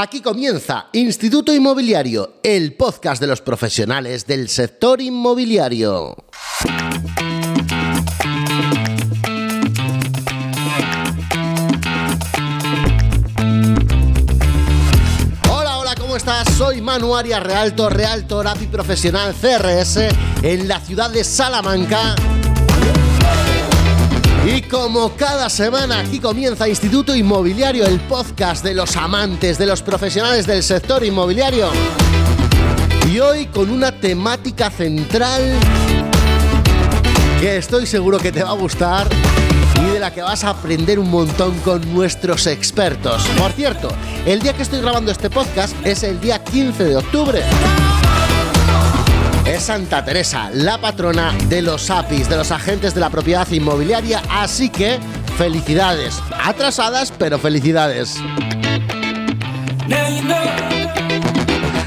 Aquí comienza Instituto Inmobiliario, el podcast de los profesionales del sector inmobiliario. Hola, hola, ¿cómo estás? Soy Manu Arias Realtor, Realtor Profesional CRS en la ciudad de Salamanca. Y como cada semana aquí comienza Instituto Inmobiliario, el podcast de los amantes, de los profesionales del sector inmobiliario. Y hoy con una temática central que estoy seguro que te va a gustar y de la que vas a aprender un montón con nuestros expertos. Por cierto, el día que estoy grabando este podcast es el día 15 de octubre. Es Santa Teresa, la patrona de los APIs, de los agentes de la propiedad inmobiliaria, así que felicidades. Atrasadas, pero felicidades.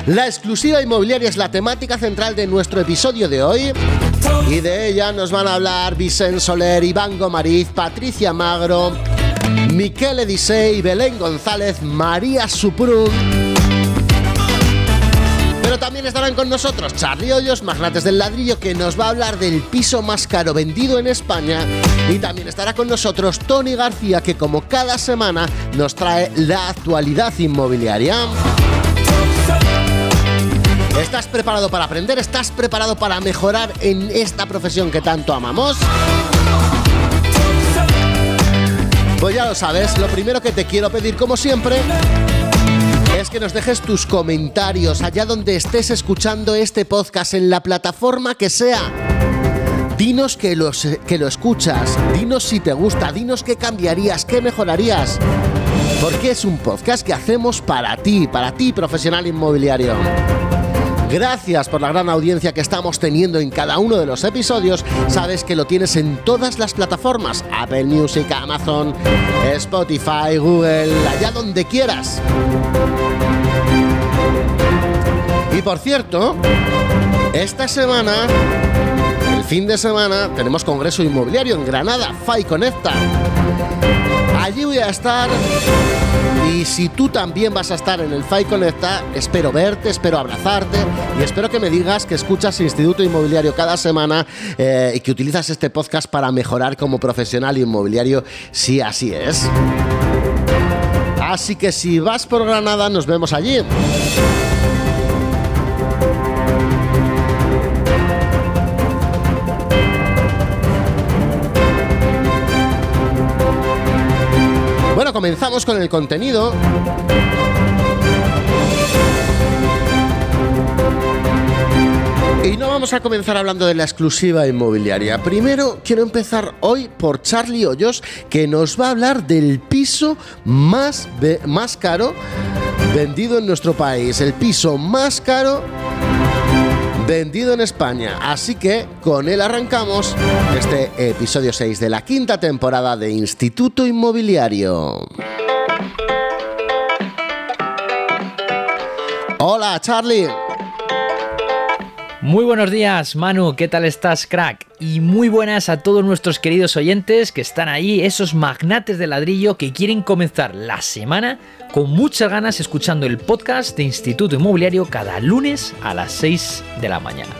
La exclusiva inmobiliaria es la temática central de nuestro episodio de hoy y de ella nos van a hablar Vicente Soler, Iván Gomariz, Patricia Magro, Miquel Edisei, Belén González, María Suprun. También estarán con nosotros Charlie Hoyos, magnates del ladrillo, que nos va a hablar del piso más caro vendido en España. Y también estará con nosotros Tony García, que como cada semana nos trae la actualidad inmobiliaria. ¿Estás preparado para aprender? ¿Estás preparado para mejorar en esta profesión que tanto amamos? Pues ya lo sabes, lo primero que te quiero pedir como siempre es que nos dejes tus comentarios allá donde estés escuchando este podcast, en la plataforma que sea. Dinos que, los, que lo escuchas, dinos si te gusta, dinos qué cambiarías, qué mejorarías. Porque es un podcast que hacemos para ti, para ti profesional inmobiliario. Gracias por la gran audiencia que estamos teniendo en cada uno de los episodios. Sabes que lo tienes en todas las plataformas: Apple Music, Amazon, Spotify, Google, allá donde quieras. Y por cierto, esta semana, el fin de semana, tenemos Congreso Inmobiliario en Granada, FAI Conecta. Allí voy a estar y si tú también vas a estar en el FAI Conecta, espero verte, espero abrazarte y espero que me digas que escuchas Instituto Inmobiliario cada semana eh, y que utilizas este podcast para mejorar como profesional inmobiliario, si así es. Así que si vas por Granada, nos vemos allí. Comenzamos con el contenido. Y no vamos a comenzar hablando de la exclusiva inmobiliaria. Primero quiero empezar hoy por Charlie Hoyos, que nos va a hablar del piso más, más caro vendido en nuestro país. El piso más caro vendido en España. Así que con él arrancamos este episodio 6 de la quinta temporada de Instituto Inmobiliario. Hola, Charlie. Muy buenos días, Manu, ¿qué tal estás, crack? Y muy buenas a todos nuestros queridos oyentes que están ahí, esos magnates de ladrillo que quieren comenzar la semana con muchas ganas escuchando el podcast de Instituto Inmobiliario cada lunes a las 6 de la mañana.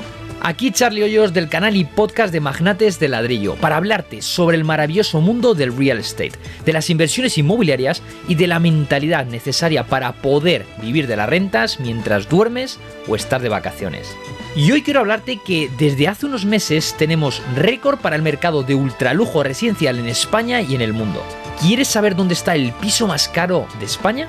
Aquí Charlie Hoyos del canal y podcast de Magnates de Ladrillo para hablarte sobre el maravilloso mundo del real estate, de las inversiones inmobiliarias y de la mentalidad necesaria para poder vivir de las rentas mientras duermes o estás de vacaciones. Y hoy quiero hablarte que desde hace unos meses tenemos récord para el mercado de ultralujo residencial en España y en el mundo. ¿Quieres saber dónde está el piso más caro de España?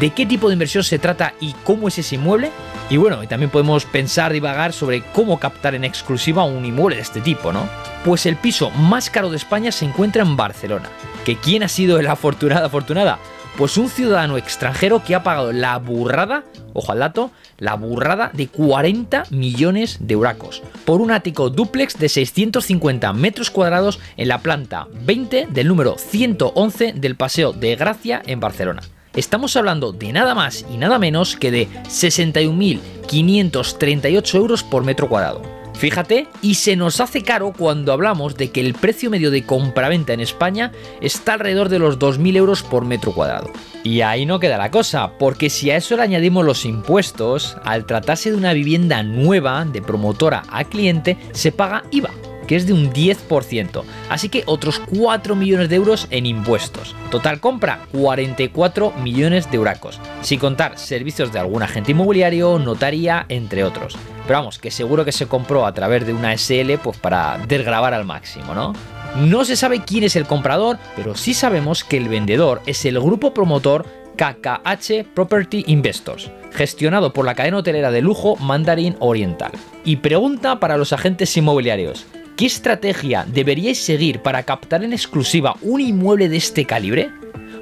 ¿De qué tipo de inversión se trata y cómo es ese inmueble? Y bueno, también podemos pensar, divagar sobre cómo captar en exclusiva un inmueble de este tipo, ¿no? Pues el piso más caro de España se encuentra en Barcelona. ¿Que quién ha sido el afortunada afortunada? Pues un ciudadano extranjero que ha pagado la burrada, ojo al dato, la burrada de 40 millones de euracos por un ático duplex de 650 metros cuadrados en la planta 20 del número 111 del Paseo de Gracia en Barcelona. Estamos hablando de nada más y nada menos que de 61.538 euros por metro cuadrado. Fíjate, y se nos hace caro cuando hablamos de que el precio medio de compraventa en España está alrededor de los 2.000 euros por metro cuadrado. Y ahí no queda la cosa, porque si a eso le añadimos los impuestos, al tratarse de una vivienda nueva de promotora a cliente, se paga IVA que es de un 10%, así que otros 4 millones de euros en impuestos. Total compra, 44 millones de euracos, sin contar servicios de algún agente inmobiliario, notaría, entre otros. Pero vamos, que seguro que se compró a través de una SL pues para desgravar al máximo, ¿no? No se sabe quién es el comprador, pero sí sabemos que el vendedor es el grupo promotor KKH Property Investors, gestionado por la cadena hotelera de lujo Mandarin Oriental. Y pregunta para los agentes inmobiliarios, ¿Qué estrategia deberíais seguir para captar en exclusiva un inmueble de este calibre?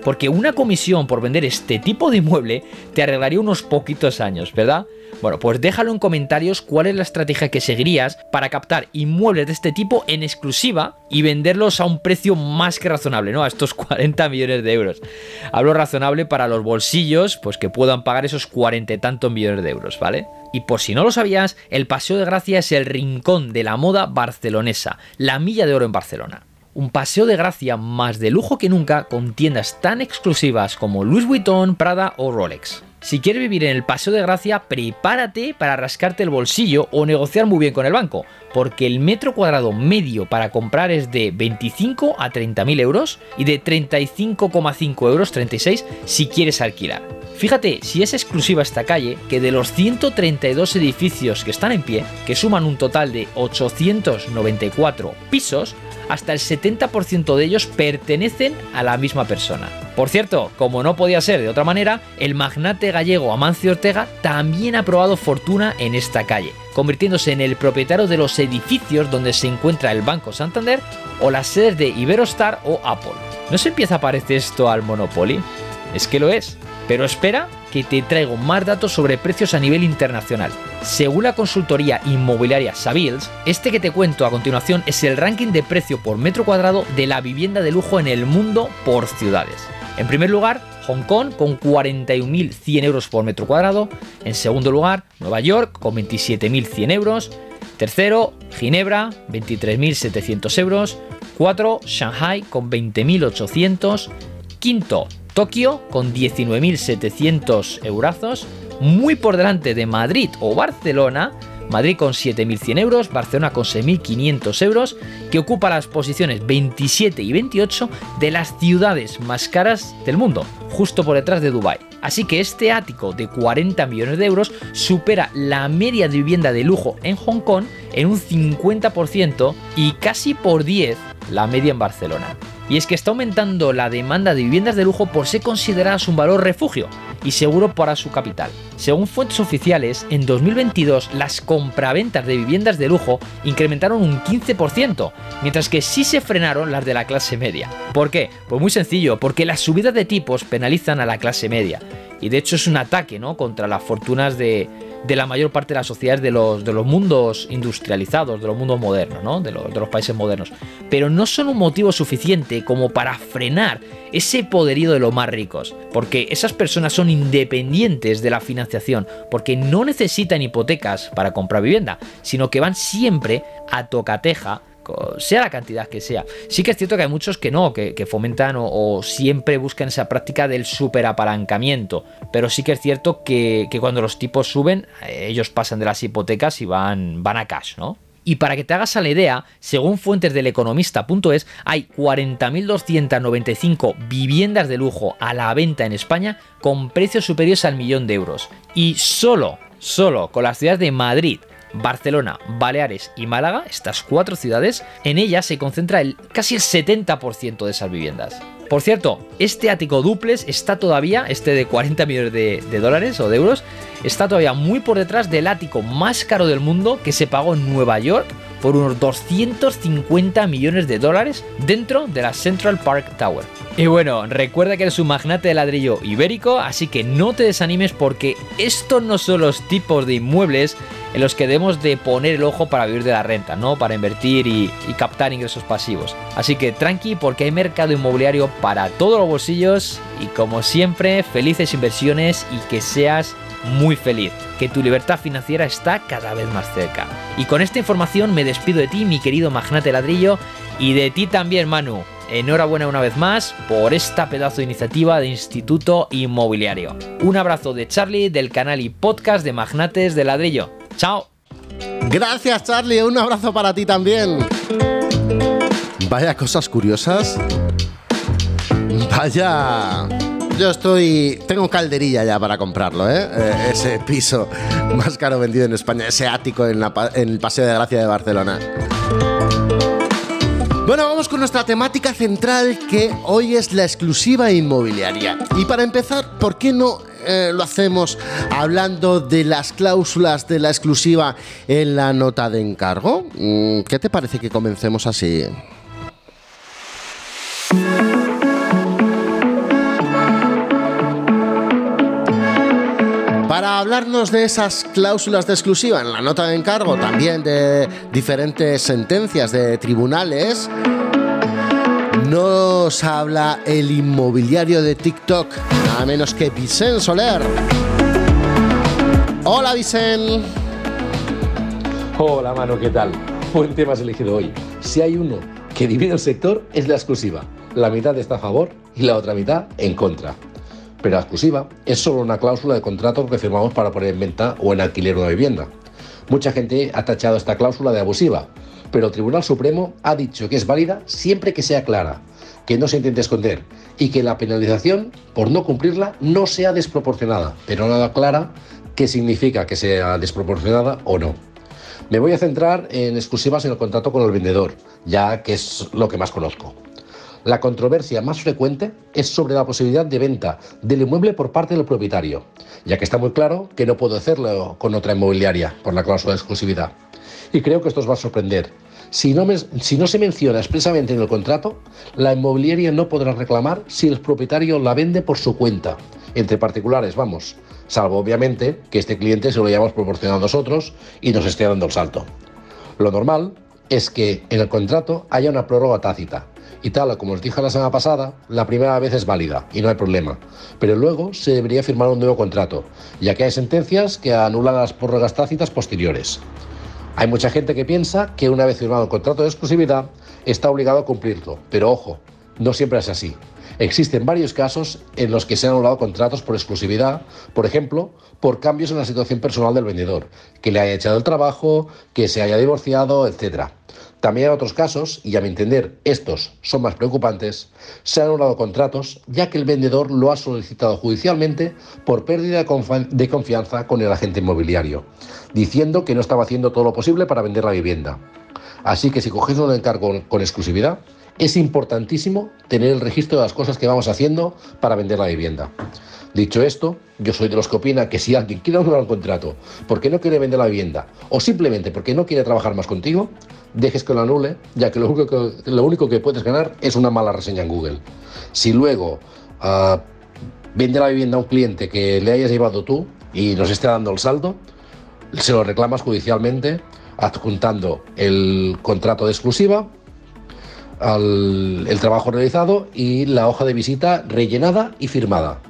Porque una comisión por vender este tipo de inmueble te arreglaría unos poquitos años, ¿verdad? Bueno, pues déjalo en comentarios cuál es la estrategia que seguirías para captar inmuebles de este tipo en exclusiva y venderlos a un precio más que razonable, ¿no? A estos 40 millones de euros. Hablo razonable para los bolsillos, pues que puedan pagar esos 40 y tantos millones de euros, ¿vale? Y por si no lo sabías, el Paseo de Gracia es el rincón de la moda barcelonesa, la milla de oro en Barcelona. Un paseo de gracia más de lujo que nunca con tiendas tan exclusivas como Louis Vuitton, Prada o Rolex. Si quieres vivir en el Paseo de Gracia, prepárate para rascarte el bolsillo o negociar muy bien con el banco, porque el metro cuadrado medio para comprar es de 25 a 30 mil euros y de 35,5 euros 36 si quieres alquilar. Fíjate si es exclusiva esta calle que de los 132 edificios que están en pie, que suman un total de 894 pisos, hasta el 70% de ellos pertenecen a la misma persona. Por cierto, como no podía ser de otra manera, el magnate gallego Amancio Ortega también ha probado fortuna en esta calle, convirtiéndose en el propietario de los edificios donde se encuentra el Banco Santander o las sedes de Iberostar o Apple. ¿No se empieza a parecer esto al Monopoly? Es que lo es. Pero espera que te traigo más datos sobre precios a nivel internacional. Según la consultoría inmobiliaria Savills, este que te cuento a continuación es el ranking de precio por metro cuadrado de la vivienda de lujo en el mundo por ciudades. En primer lugar, Hong Kong con 41.100 euros por metro cuadrado. En segundo lugar, Nueva York con 27.100 euros. Tercero, Ginebra, 23.700 euros. Cuatro, Shanghai con 20.800. Quinto, Tokio con 19.700 eurazos, muy por delante de Madrid o Barcelona, Madrid con 7.100 euros, Barcelona con 6.500 euros, que ocupa las posiciones 27 y 28 de las ciudades más caras del mundo, justo por detrás de Dubái. Así que este ático de 40 millones de euros supera la media de vivienda de lujo en Hong Kong en un 50% y casi por 10 la media en Barcelona. Y es que está aumentando la demanda de viviendas de lujo por ser consideradas un valor refugio y seguro para su capital. Según fuentes oficiales, en 2022 las compraventas de viviendas de lujo incrementaron un 15%, mientras que sí se frenaron las de la clase media. ¿Por qué? Pues muy sencillo, porque las subidas de tipos penalizan a la clase media. Y de hecho es un ataque ¿no? contra las fortunas de, la mayor parte de las sociedades de los, mundos industrializados, de los mundos modernos, ¿no? de los países modernos. Pero no son un motivo suficiente como para frenar ese poderío de los más ricos, porque esas personas son independientes de la financiación, porque no necesitan hipotecas para comprar vivienda, sino que van siempre a tocateja sea la cantidad que sea. Sí que es cierto que hay muchos que no, que, fomentan o, siempre buscan esa práctica del superapalancamiento, pero sí que es cierto que, cuando los tipos suben, eh, ellos pasan de las hipotecas y van, van a cash, ¿no? Y para que te hagas la idea, según fuentes del economista.es, hay 40.295 viviendas de lujo a la venta en España con precios superiores al millón de euros. Y solo, solo con las ciudades de Madrid, Barcelona, Baleares y Málaga, estas cuatro ciudades, en ellas se concentra el, casi el 70% de esas viviendas. Por cierto, este ático duples está todavía, este de 40 millones de, de, dólares o de euros, está todavía muy por detrás del ático más caro del mundo que se pagó en Nueva York por unos 250 millones de dólares dentro de la Central Park Tower. Y bueno, recuerda que eres un magnate de ladrillo ibérico, así que no te desanimes porque estos no son los tipos de inmuebles en los que debemos de poner el ojo para vivir de la renta, ¿no? Para invertir y, y captar ingresos pasivos. Así que tranqui porque hay mercado inmobiliario para todos los bolsillos y como siempre, felices inversiones y que seas muy feliz, que tu libertad financiera está cada vez más cerca. Y con esta información me despido de ti, mi querido magnate ladrillo, y de ti también, Manu. Enhorabuena una vez más por esta pedazo de iniciativa de Instituto Inmobiliario. Un abrazo de Charlie del canal y podcast de Magnates de Ladrillo. ¡Chao! Gracias Charlie, un abrazo para ti también. Vaya cosas curiosas. Vaya... Yo estoy. Tengo calderilla ya para comprarlo, ¿eh? ¿eh? ese piso más caro vendido en España, ese ático en, en el Paseo de Gracia de Barcelona. Bueno, vamos con nuestra temática central que hoy es la exclusiva inmobiliaria. Y para empezar, ¿por qué no eh, lo hacemos hablando de las cláusulas de la exclusiva en la nota de encargo? Mm, ¿Qué te parece que comencemos así? Para hablarnos de esas cláusulas de exclusiva en la nota de encargo, también de diferentes sentencias de tribunales, nos habla el inmobiliario de TikTok, nada menos que Vicente Soler. Hola Vicen. Hola Mano, ¿qué tal? Buen tema has elegido hoy. Si hay uno que divide el sector es la exclusiva. La mitad está a favor y la otra mitad en contra pero la exclusiva es solo una cláusula de contrato que firmamos para poner en venta o en alquiler una vivienda. Mucha gente ha tachado esta cláusula de abusiva, pero el Tribunal Supremo ha dicho que es válida siempre que sea clara, que no se intente esconder y que la penalización por no cumplirla no sea desproporcionada, pero nada clara qué significa que sea desproporcionada o no. Me voy a centrar en exclusivas en el contrato con el vendedor, ya que es lo que más conozco. La controversia más frecuente es sobre la posibilidad de venta del inmueble por parte del propietario, ya que está muy claro que no puedo hacerlo con otra inmobiliaria por la cláusula de exclusividad. Y creo que esto os va a sorprender. Si no, se menciona expresamente en el contrato, la inmobiliaria no podrá reclamar si el propietario la vende por su cuenta, entre particulares, vamos, salvo obviamente que este cliente se lo hayamos proporcionado a nosotros y nos esté dando el salto. Lo normal es que en el contrato haya una prórroga tácita, y tal, como os dije la semana pasada, la primera vez es válida y no hay problema. Pero luego se debería firmar un nuevo contrato, ya que hay sentencias que anulan las prórrogas tácitas posteriores. Hay mucha gente que piensa que una vez firmado el contrato de exclusividad está obligado a cumplirlo, pero ojo, no siempre es así. Existen varios casos en los que se han anulado contratos por exclusividad, por ejemplo, por cambios en la situación personal del vendedor, que le haya echado el trabajo, que se haya divorciado, etc. También en otros casos, y a mi entender estos son más preocupantes, se han anulado contratos ya que el vendedor lo ha solicitado judicialmente por pérdida de confianza con el agente inmobiliario, diciendo que no estaba haciendo todo lo posible para vender la vivienda. Así que si cogéis un encargo con exclusividad, es importantísimo tener el registro de las cosas que vamos haciendo para vender la vivienda. Dicho esto, yo soy de los que opina que si alguien quiere anular un contrato porque no quiere vender la vivienda o simplemente porque no quiere trabajar más contigo, dejes que lo anule, ya que lo único que, puedes ganar es una mala reseña en Google. Si luego uh, vende la vivienda a un cliente que le hayas llevado tú y nos esté dando el saldo, se lo reclamas judicialmente adjuntando el contrato de exclusiva, el trabajo realizado y la hoja de visita rellenada y firmada.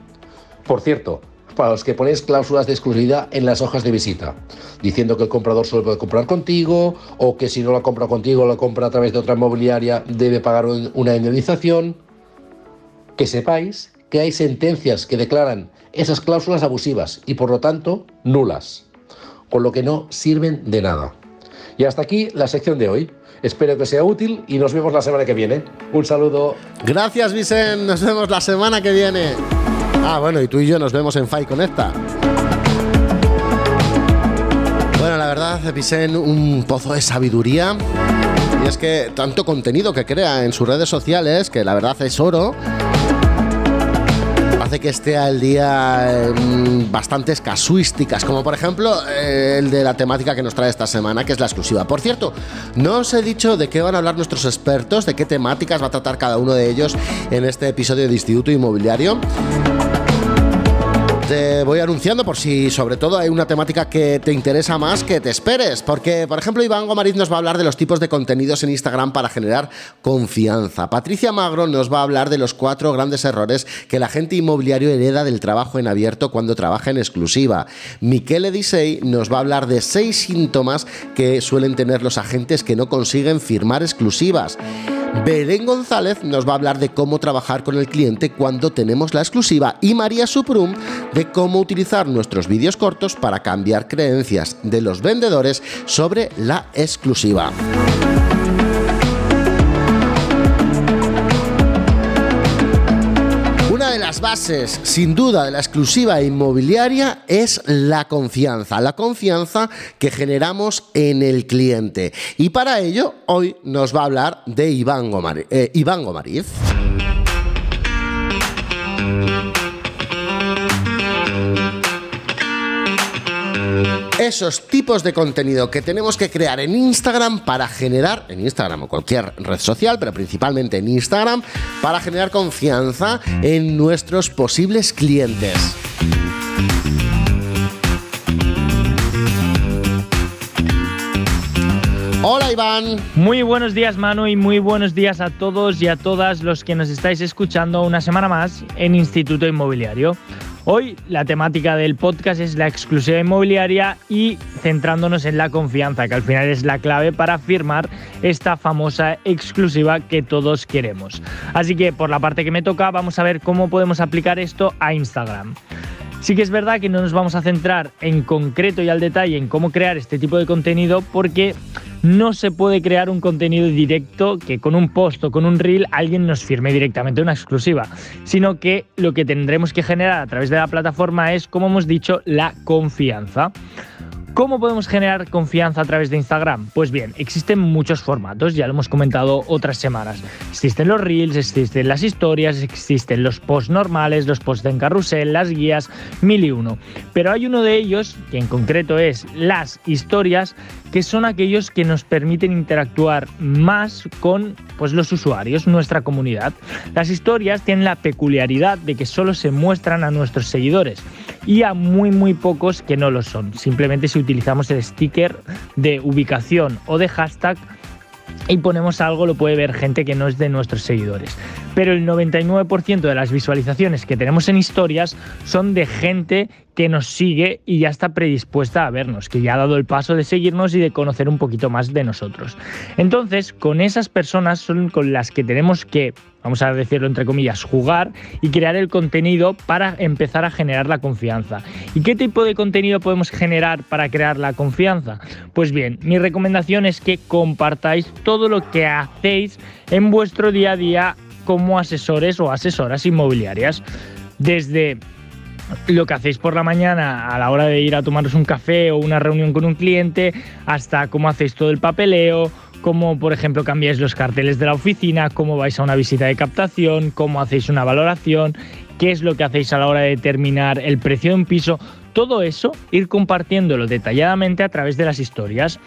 Por cierto, para los que ponéis cláusulas de exclusividad en las hojas de visita, diciendo que el comprador solo puede comprar contigo o que si no la compra contigo, la compra a través de otra inmobiliaria, debe pagar una indemnización. Que sepáis que hay sentencias que declaran esas cláusulas abusivas y por lo tanto nulas, con lo que no sirven de nada. Y hasta aquí la sección de hoy. Espero que sea útil y nos vemos la semana que viene. Un saludo. Gracias, Vicen. Nos vemos la semana que viene. Ah, bueno, y tú y yo nos vemos en Fai Conecta. Bueno, la verdad, Vicen, un pozo de sabiduría. Y es que tanto contenido que crea en sus redes sociales, que la verdad es oro, hace que esté al día en bastantes casuísticas, como por ejemplo eh, el de la temática que nos trae esta semana, que es la exclusiva. Por cierto, no os he dicho de qué van a hablar nuestros expertos, de qué temáticas va a tratar cada uno de ellos en este episodio de Instituto Inmobiliario. Te voy anunciando por si sobre todo hay una temática que te interesa más que te esperes. Porque, por ejemplo, Iván Gomariz nos va a hablar de los tipos de contenidos en Instagram para generar confianza. Patricia Magro nos va a hablar de los cuatro grandes errores que el agente inmobiliario hereda del trabajo en abierto cuando trabaja en exclusiva. Miquel Edisei nos va a hablar de seis síntomas que suelen tener los agentes que no consiguen firmar exclusivas. Belén González nos va a hablar de cómo trabajar con el cliente cuando tenemos la exclusiva y María Suprum de cómo utilizar nuestros vídeos cortos para cambiar creencias de los vendedores sobre la exclusiva. las bases, sin duda, de la exclusiva inmobiliaria es la confianza, la confianza que generamos en el cliente. Y para ello, hoy nos va a hablar de Iván, eh, Iván Gomariz. Esos tipos de contenido que tenemos que crear en Instagram para generar, en Instagram o cualquier red social, pero principalmente en Instagram, para generar confianza en nuestros posibles clientes. Hola Iván. Muy buenos días Manu y muy buenos días a todos y a todas los que nos estáis escuchando una semana más en Instituto Inmobiliario. Hoy la temática del podcast es la exclusiva inmobiliaria y centrándonos en la confianza, que al final es la clave para firmar esta famosa exclusiva que todos queremos. Así que por la parte que me toca vamos a ver cómo podemos aplicar esto a Instagram. Sí que es verdad que no nos vamos a centrar en concreto y al detalle en cómo crear este tipo de contenido porque no se puede crear un contenido directo que con un post o con un reel alguien nos firme directamente una exclusiva, sino que lo que tendremos que generar a través de la plataforma es, como hemos dicho, la confianza. ¿Cómo podemos generar confianza a través de Instagram? Pues bien, existen muchos formatos, ya lo hemos comentado otras semanas. Existen los reels, existen las historias, existen los posts normales, los posts en carrusel, las guías, mil y uno. Pero hay uno de ellos, que en concreto es las historias, que son aquellos que nos permiten interactuar más con pues, los usuarios, nuestra comunidad. Las historias tienen la peculiaridad de que solo se muestran a nuestros seguidores y a muy muy pocos que no lo son. Simplemente si utilizamos el sticker de ubicación o de hashtag y ponemos algo lo puede ver gente que no es de nuestros seguidores. Pero el 99% de las visualizaciones que tenemos en historias son de gente que nos sigue y ya está predispuesta a vernos, que ya ha dado el paso de seguirnos y de conocer un poquito más de nosotros. Entonces, con esas personas son con las que tenemos que, vamos a decirlo entre comillas, jugar y crear el contenido para empezar a generar la confianza. ¿Y qué tipo de contenido podemos generar para crear la confianza? Pues bien, mi recomendación es que compartáis todo lo que hacéis en vuestro día a día como asesores o asesoras inmobiliarias. Desde lo que hacéis por la mañana a la hora de ir a tomaros un café o una reunión con un cliente, hasta cómo hacéis todo el papeleo, cómo por ejemplo cambiáis los carteles de la oficina, cómo vais a una visita de captación, cómo hacéis una valoración, qué es lo que hacéis a la hora de determinar el precio de un piso. Todo eso, ir compartiéndolo detalladamente a través de las historias.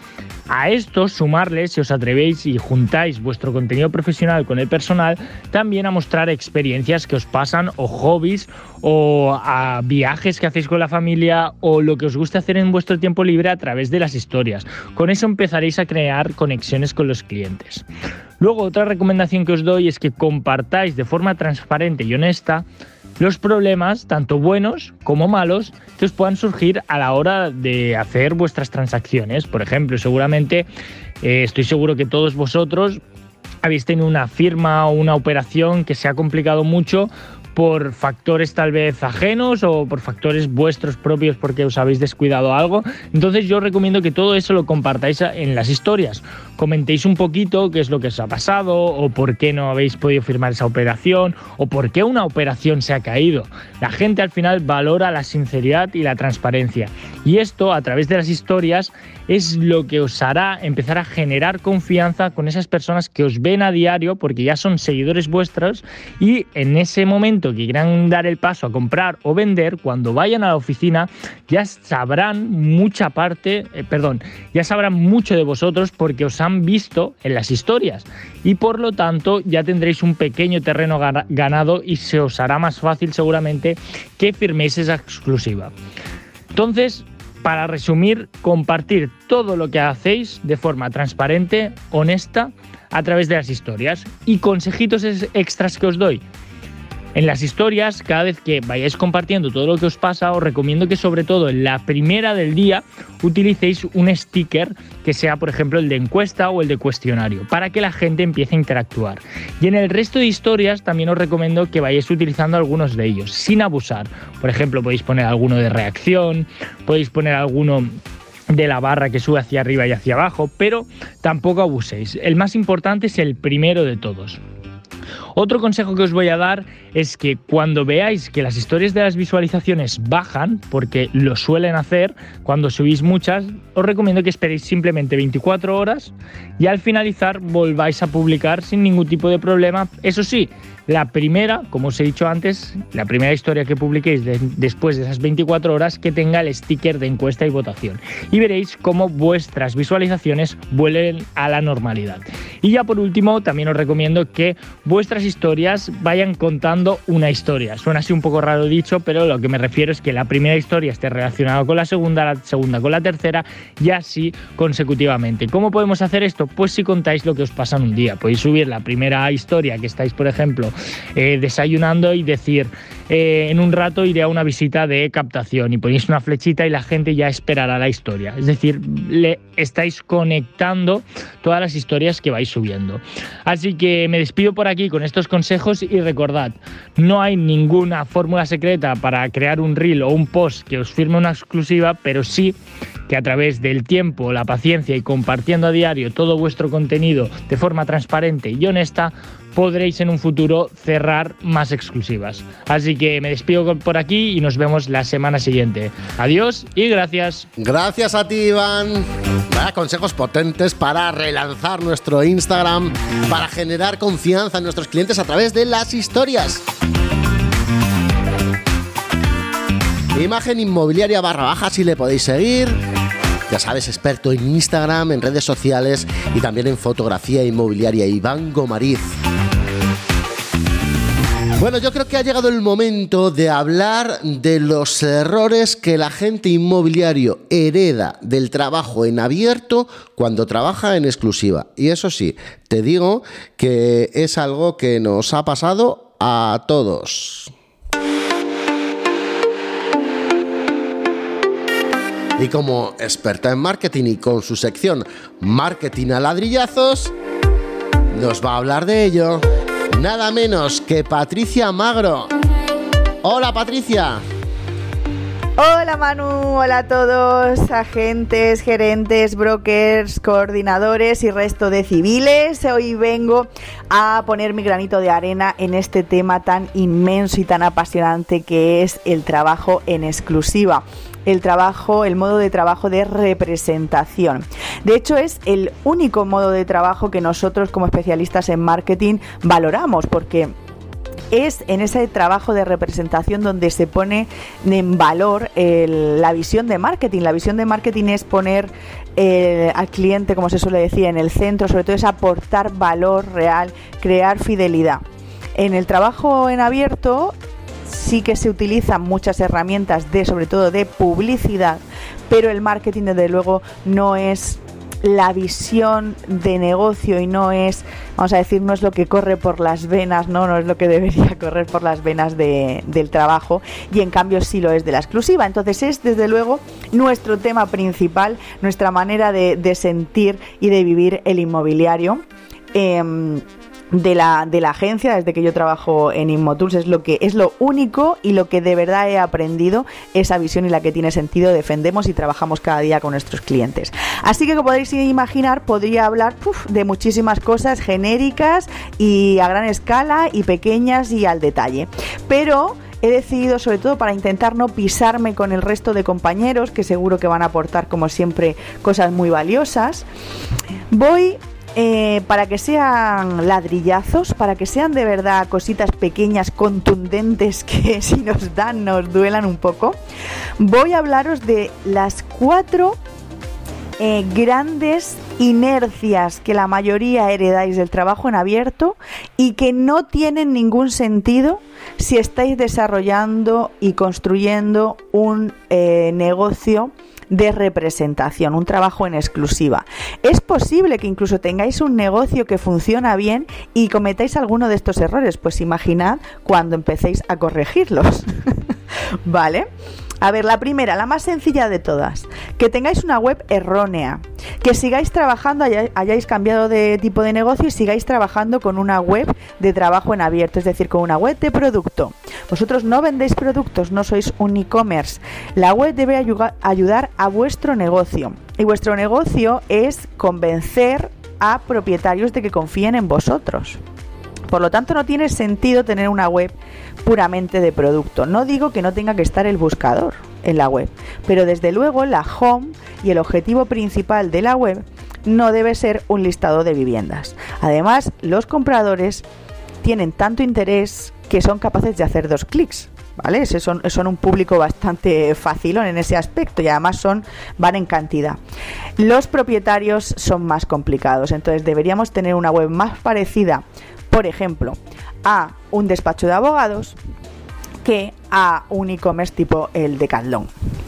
A esto sumarles, si os atrevéis y juntáis vuestro contenido profesional con el personal, también a mostrar experiencias que os pasan o hobbies o a viajes que hacéis con la familia o lo que os gusta hacer en vuestro tiempo libre a través de las historias. Con eso empezaréis a crear conexiones con los clientes. Luego, otra recomendación que os doy es que compartáis de forma transparente y honesta los problemas, tanto buenos como malos, que os puedan surgir a la hora de hacer vuestras transacciones. Por ejemplo, seguramente, eh, estoy seguro que todos vosotros habéis tenido una firma o una operación que se ha complicado mucho por factores tal vez ajenos o por factores vuestros propios porque os habéis descuidado algo. Entonces yo recomiendo que todo eso lo compartáis en las historias. Comentéis un poquito qué es lo que os ha pasado o por qué no habéis podido firmar esa operación o por qué una operación se ha caído. La gente al final valora la sinceridad y la transparencia. Y esto a través de las historias es lo que os hará empezar a generar confianza con esas personas que os ven a diario porque ya son seguidores vuestros y en ese momento que quieran dar el paso a comprar o vender, cuando vayan a la oficina ya sabrán mucha parte, eh, perdón, ya sabrán mucho de vosotros porque os han visto en las historias y por lo tanto ya tendréis un pequeño terreno ganado y se os hará más fácil seguramente que firméis esa exclusiva. Entonces, para resumir, compartir todo lo que hacéis de forma transparente, honesta, a través de las historias. Y consejitos extras que os doy. En las historias, cada vez que vayáis compartiendo todo lo que os pasa, os recomiendo que sobre todo en la primera del día utilicéis un sticker que sea, por ejemplo, el de encuesta o el de cuestionario, para que la gente empiece a interactuar. Y en el resto de historias también os recomiendo que vayáis utilizando algunos de ellos, sin abusar. Por ejemplo, podéis poner alguno de reacción, podéis poner alguno de la barra que sube hacia arriba y hacia abajo, pero tampoco abuséis. El más importante es el primero de todos. Otro consejo que os voy a dar es que cuando veáis que las historias de las visualizaciones bajan, porque lo suelen hacer cuando subís muchas, os recomiendo que esperéis simplemente 24 horas y al finalizar volváis a publicar sin ningún tipo de problema. Eso sí, la primera, como os he dicho antes, la primera historia que publiquéis después de esas 24 horas que tenga el sticker de encuesta y votación. Y veréis cómo vuestras visualizaciones vuelven a la normalidad. Y ya por último, también os recomiendo que vuestras historias vayan contando una historia. Suena así un poco raro dicho, pero lo que me refiero es que la primera historia esté relacionada con la segunda, la segunda con la tercera y así consecutivamente. ¿Cómo podemos hacer esto? Pues si contáis lo que os pasa en un día. Podéis subir la primera historia que estáis, por ejemplo, eh, desayunando y decir, eh, en un rato iré a una visita de captación y ponéis una flechita y la gente ya esperará la historia. Es decir, le estáis conectando todas las historias que vais subiendo. Así que me despido por aquí con consejos y recordad, no hay ninguna fórmula secreta para crear un reel o un post que os firme una exclusiva, pero sí que a través del tiempo, la paciencia y compartiendo a diario todo vuestro contenido de forma transparente y honesta, podréis en un futuro cerrar más exclusivas. Así que me despido por aquí y nos vemos la semana siguiente. Adiós y gracias. Gracias a ti, Iván. Vaya consejos potentes para relanzar nuestro Instagram, para generar confianza en nuestros clientes a través de las historias. Imagen inmobiliaria barra baja si le podéis seguir. Ya sabes, experto en Instagram, en redes sociales y también en fotografía inmobiliaria. Iván Gomariz. Bueno, yo creo que ha llegado el momento de hablar de los errores que el agente inmobiliario hereda del trabajo en abierto cuando trabaja en exclusiva. Y eso sí, te digo que es algo que nos ha pasado a todos. Y como experta en marketing y con su sección Marketing a ladrillazos, nos va a hablar de ello nada menos que Patricia Magro. Hola Patricia. Hola Manu, hola a todos, agentes, gerentes, brokers, coordinadores y resto de civiles. Hoy vengo a poner mi granito de arena en este tema tan inmenso y tan apasionante que es el trabajo en exclusiva el trabajo, el modo de trabajo de representación. De hecho, es el único modo de trabajo que nosotros como especialistas en marketing valoramos porque es en ese trabajo de representación donde se pone en valor la visión de marketing. La visión de marketing es poner eh, al cliente, como se suele decir, en el centro, sobre todo es aportar valor real, crear fidelidad. En el trabajo en abierto sí que se utilizan muchas herramientas de, sobre todo de publicidad, pero el marketing desde luego no es la visión de negocio y no es, vamos a decir, no es lo que corre por las venas, no, no es lo que debería correr por las venas del trabajo y en cambio sí lo es de la exclusiva. Entonces es desde luego nuestro tema principal, nuestra manera de, sentir y de vivir el inmobiliario. Em, de la, de la agencia, desde que yo trabajo en Inmotools, es lo que es lo único y lo que de verdad he aprendido, esa visión y la que tiene sentido, defendemos y trabajamos cada día con nuestros clientes. Así que como podéis imaginar, podría hablar de muchísimas cosas genéricas y a gran escala y pequeñas y al detalle. Pero he decidido, sobre todo para intentar no pisarme con el resto de compañeros, que seguro que van a aportar, como siempre, cosas muy valiosas, voy eh, para que sean ladrillazos, para que sean de verdad cositas pequeñas, contundentes, que si nos dan nos duelan un poco, voy a hablaros de las cuatro eh, grandes inercias que la mayoría heredáis del trabajo en abierto y que no tienen ningún sentido si estáis desarrollando y construyendo un eh, negocio de representación, un trabajo en exclusiva. Es posible que incluso tengáis un negocio que funciona bien y cometáis alguno de estos errores, pues imaginad cuando empecéis a corregirlos. ¿Vale? A ver, la primera, la más sencilla de todas, que tengáis una web errónea, que sigáis trabajando, hayáis cambiado de tipo de negocio y sigáis trabajando con una web de trabajo en abierto, es decir, con una web de producto. Vosotros no vendéis productos, no sois un e-commerce. La web debe ayudar a vuestro negocio y vuestro negocio es convencer a propietarios de que confíen en vosotros. Por lo tanto, no tiene sentido tener una web puramente de producto. No digo que no tenga que estar el buscador en la web, pero desde luego la home y el objetivo principal de la web no debe ser un listado de viviendas. Además, los compradores tienen tanto interés que son capaces de hacer dos clics. ¿Vale? Son, son un público bastante fácil en ese aspecto y además son, van en cantidad. Los propietarios son más complicados, entonces deberíamos tener una web más parecida por ejemplo, a un despacho de abogados que a un e-commerce tipo el de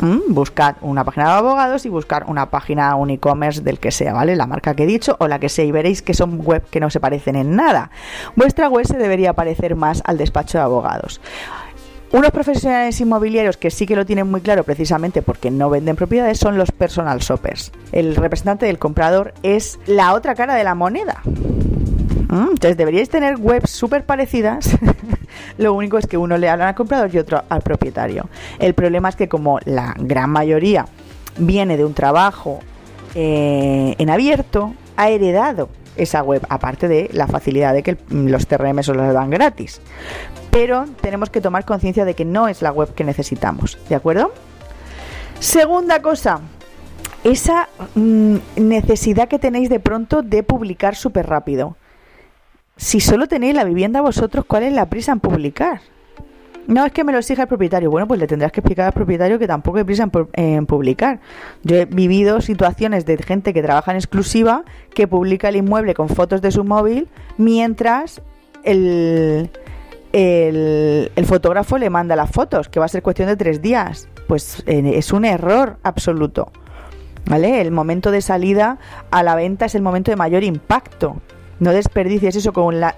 ¿Mm? Buscad una página de abogados y buscar una página, un e-commerce del que sea, ¿vale? La marca que he dicho o la que sea y veréis que son web que no se parecen en nada. Vuestra web se debería parecer más al despacho de abogados. Unos profesionales inmobiliarios que sí que lo tienen muy claro precisamente porque no venden propiedades son los personal shoppers. El representante del comprador es la otra cara de la moneda. Mm, entonces deberíais tener webs súper parecidas. Lo único es que uno le habla al comprador y otro al propietario. El problema es que como la gran mayoría viene de un trabajo eh, en abierto, ha heredado esa web, aparte de la facilidad de que los TRM os los dan gratis. Pero tenemos que tomar conciencia de que no es la web que necesitamos, ¿de acuerdo? Segunda cosa, esa mm, necesidad que tenéis de pronto de publicar súper rápido si solo tenéis la vivienda vosotros, ¿cuál es la prisa en publicar? No es que me lo exija el propietario. Bueno, pues le tendrás que explicar al propietario que tampoco hay prisa en, publicar. Yo he vivido situaciones de gente que trabaja en exclusiva que publica el inmueble con fotos de su móvil mientras el, el, fotógrafo le manda las fotos, que va a ser cuestión de tres días. Pues eh, es un error absoluto. ¿Vale? El momento de salida a la venta es el momento de mayor impacto. No desperdicies eso con la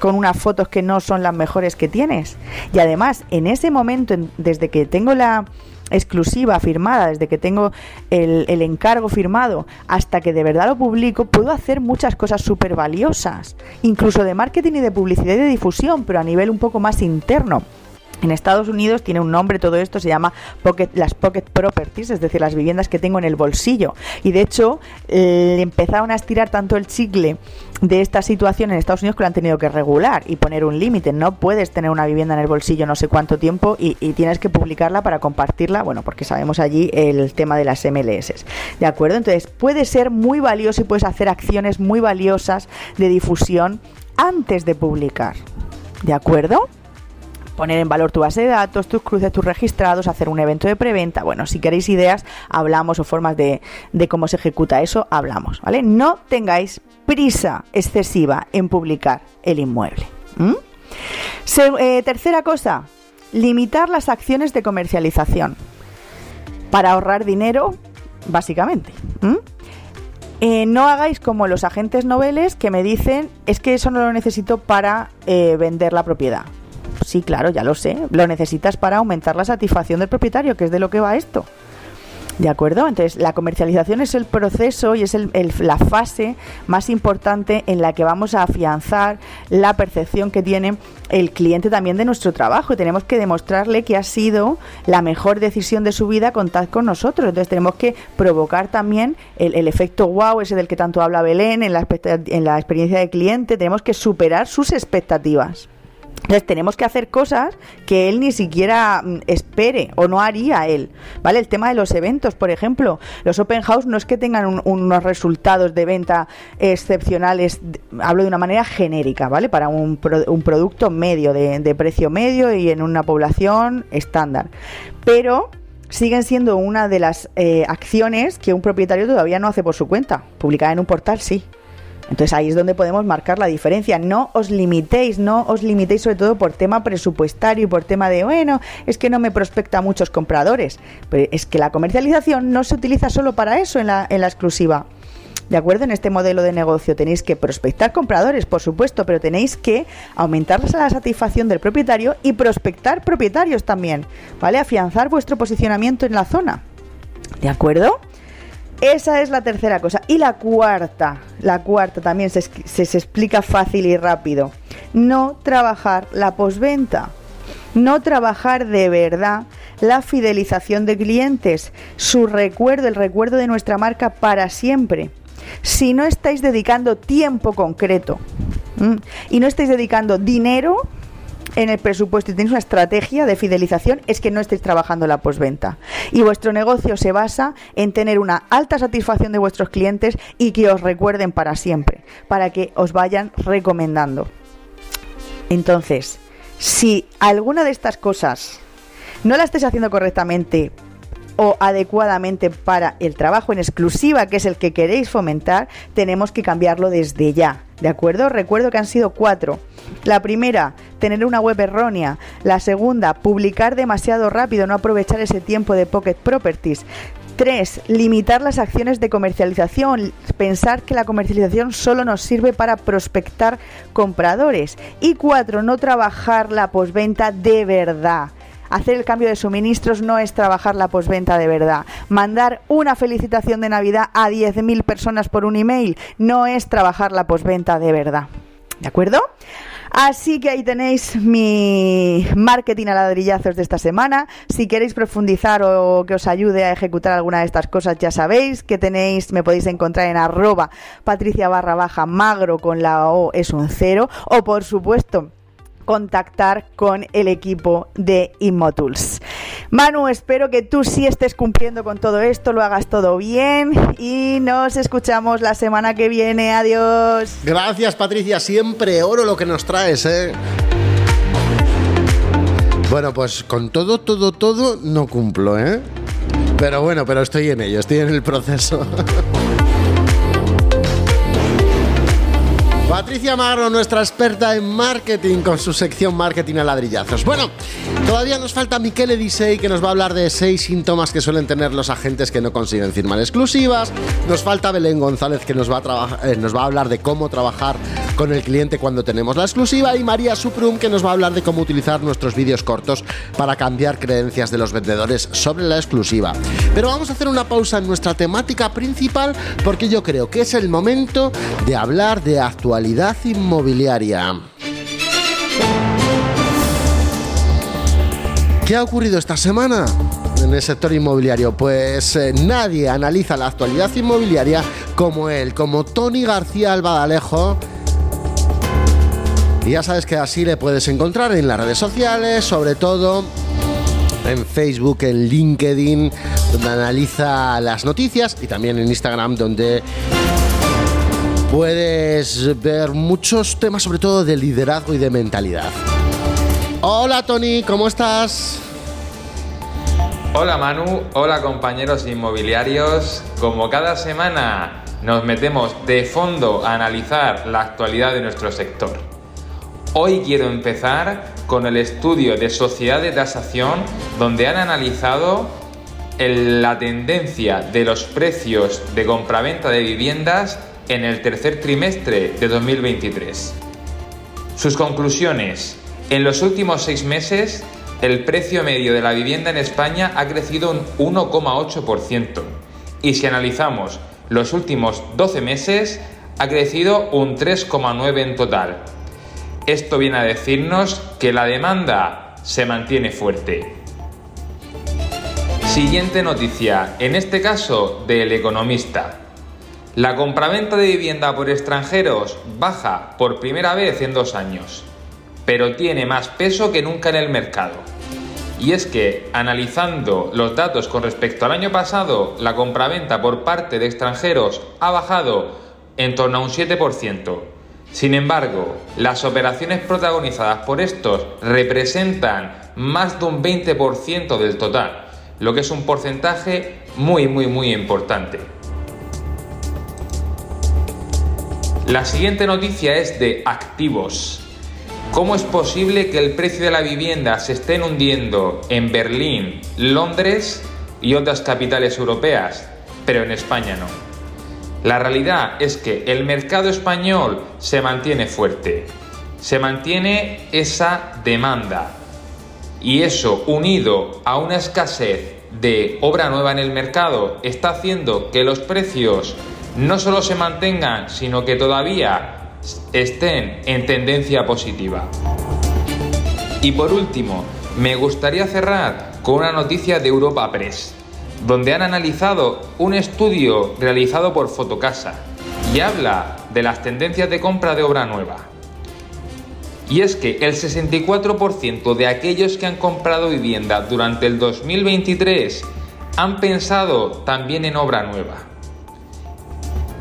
con unas fotos que no son las mejores que tienes. Y además, en ese momento, desde que tengo la exclusiva firmada, desde que tengo el, el encargo firmado, hasta que de verdad lo publico, puedo hacer muchas cosas súper valiosas, incluso de marketing y de publicidad y de difusión, pero a nivel un poco más interno. En Estados Unidos tiene un nombre todo esto, se llama las pocket properties, es decir, las viviendas que tengo en el bolsillo. Y de hecho, le empezaron a estirar tanto el chicle de esta situación en Estados Unidos que lo han tenido que regular y poner un límite. No puedes tener una vivienda en el bolsillo no sé cuánto tiempo y, tienes que publicarla para compartirla, bueno, porque sabemos allí el tema de las MLS. ¿De acuerdo? Entonces, puede ser muy valioso y puedes hacer acciones muy valiosas de difusión antes de publicar. ¿De acuerdo? Poner en valor tu base de datos, tus cruces, tus registrados, hacer un evento de preventa. Bueno, si queréis ideas, hablamos o formas de, cómo se ejecuta eso, hablamos, ¿vale? No tengáis prisa excesiva en publicar el inmueble. Eh, tercera cosa, limitar las acciones de comercialización para ahorrar dinero, básicamente. Eh, no hagáis como los agentes noveles que me dicen es que eso no lo necesito para eh, vender la propiedad. Sí, claro, ya lo sé. Lo necesitas para aumentar la satisfacción del propietario, que es de lo que va esto. ¿De acuerdo? Entonces, la comercialización es el proceso y es la fase más importante en la que vamos a afianzar la percepción que tiene el cliente también de nuestro trabajo. Y tenemos que demostrarle que ha sido la mejor decisión de su vida contar con nosotros. Entonces, tenemos que provocar también el, efecto wow, ese del que tanto habla Belén, en la, en la experiencia del cliente. Tenemos que superar sus expectativas. Entonces tenemos que hacer cosas que él ni siquiera mm, espere o no haría él, ¿vale? El tema de los eventos, por ejemplo, los open house no es que tengan unos resultados de venta excepcionales, hablo de una manera genérica, ¿vale? Para un, producto medio, de, precio medio y en una población estándar. Pero siguen siendo una de las eh, acciones que un propietario todavía no hace por su cuenta. Publicar en un portal sí, entonces ahí es donde podemos marcar la diferencia. No os limitéis, no os limitéis sobre todo por tema presupuestario y por tema de, bueno, es que no me prospecta muchos compradores. Es que la comercialización no se utiliza solo para eso en la, en la exclusiva. ¿De acuerdo? En este modelo de negocio tenéis que prospectar compradores, por supuesto, pero tenéis que aumentar la satisfacción del propietario y prospectar propietarios también, ¿vale? Afianzar vuestro posicionamiento en la zona. ¿De acuerdo? Esa es la tercera cosa. Y la cuarta, la cuarta también se, se, explica fácil y rápido. No trabajar la posventa. No trabajar de verdad la fidelización de clientes, su recuerdo, el recuerdo de nuestra marca para siempre. Si no estáis dedicando tiempo concreto y no estáis dedicando dinero, en el presupuesto y tenéis una estrategia de fidelización, es que no estéis trabajando la posventa. Y vuestro negocio se basa en tener una alta satisfacción de vuestros clientes y que os recuerden para siempre, para que os vayan recomendando. Entonces, si alguna de estas cosas no la estáis haciendo correctamente o adecuadamente para el trabajo en exclusiva, que es el que queréis fomentar, tenemos que cambiarlo desde ya. ¿De acuerdo? Recuerdo que han sido cuatro. La primera, tener una web errónea. La segunda, publicar demasiado rápido, no aprovechar ese tiempo de Pocket Properties. Tres, limitar las acciones de comercialización, pensar que la comercialización solo nos sirve para prospectar compradores. Y cuatro, no trabajar la posventa de verdad. Hacer el cambio de suministros no es trabajar la posventa de verdad. Mandar una felicitación de Navidad a 10.000 personas por un email no es trabajar la posventa de verdad. ¿De acuerdo? Así que ahí tenéis mi marketing a ladrillazos de esta semana. Si queréis profundizar o que os ayude a ejecutar alguna de estas cosas, ya sabéis que tenéis, me podéis encontrar en arroba patricia baja magro con la O es un cero. O por supuesto, contactar con el equipo de Immotools. Manu, espero que tú sí estés cumpliendo con todo esto, lo hagas todo bien y nos escuchamos la semana que viene. Adiós. Gracias, Patricia. Siempre oro lo que nos traes, ¿eh? Bueno, pues con todo, todo, todo no cumplo, ¿eh? Pero bueno, pero estoy en ello, estoy en el proceso. Patricia Magro, nuestra experta en marketing, con su sección Marketing a ladrillazos. Bueno, todavía nos falta Miquel Edisei, que nos va a hablar de seis síntomas que suelen tener los agentes que no consiguen firmar exclusivas. Nos falta Belén González, que nos va a, eh, nos va a hablar de cómo trabajar con el cliente cuando tenemos la exclusiva. Y María Suprum, que nos va a hablar de cómo utilizar nuestros vídeos cortos para cambiar creencias de los vendedores sobre la exclusiva. Pero vamos a hacer una pausa en nuestra temática principal, porque yo creo que es el momento de hablar de actualidad inmobiliaria. ¿Qué ha ocurrido esta semana? en el sector inmobiliario? Pues eh, nadie analiza la actualidad inmobiliaria como él, como Tony García Albadalejo. Y ya sabes que así le puedes encontrar en las redes sociales, sobre todo en Facebook, en LinkedIn, donde analiza las noticias y también en Instagram, donde puedes ver muchos temas, sobre todo de liderazgo y de mentalidad. Hola Tony, ¿cómo estás? Hola Manu, hola compañeros inmobiliarios. Como cada semana nos metemos de fondo a analizar la actualidad de nuestro sector. Hoy quiero empezar con el estudio de sociedad de tasación donde han analizado la tendencia de los precios de compraventa de viviendas en el tercer trimestre de 2023. Sus conclusiones. En los últimos seis meses, el precio medio de la vivienda en España ha crecido un 1,8% y si analizamos los últimos 12 meses, ha crecido un 3,9% en total. Esto viene a decirnos que la demanda se mantiene fuerte. Siguiente noticia, en este caso del economista. La compraventa de vivienda por extranjeros baja por primera vez en dos años. pero tiene más peso que nunca en el mercado. Y es que, analizando los datos con respecto al año pasado, la compraventa por parte de extranjeros ha bajado en torno a un 7%. Sin embargo, las operaciones protagonizadas por estos representan más de un 20% del total, lo que es un porcentaje muy muy muy importante. La siguiente noticia es de activos. ¿Cómo es posible que el precio de la vivienda se esté hundiendo en Berlín, Londres y otras capitales europeas, pero en España no? La realidad es que el mercado español se mantiene fuerte, se mantiene esa demanda y eso unido a una escasez de obra nueva en el mercado está haciendo que los precios no solo se mantengan, sino que todavía estén en tendencia positiva. Y por último, me gustaría cerrar con una noticia de Europa Press, donde han analizado un estudio realizado por Fotocasa y habla de las tendencias de compra de obra nueva. Y es que el 64% de aquellos que han comprado vivienda durante el 2023 han pensado también en obra nueva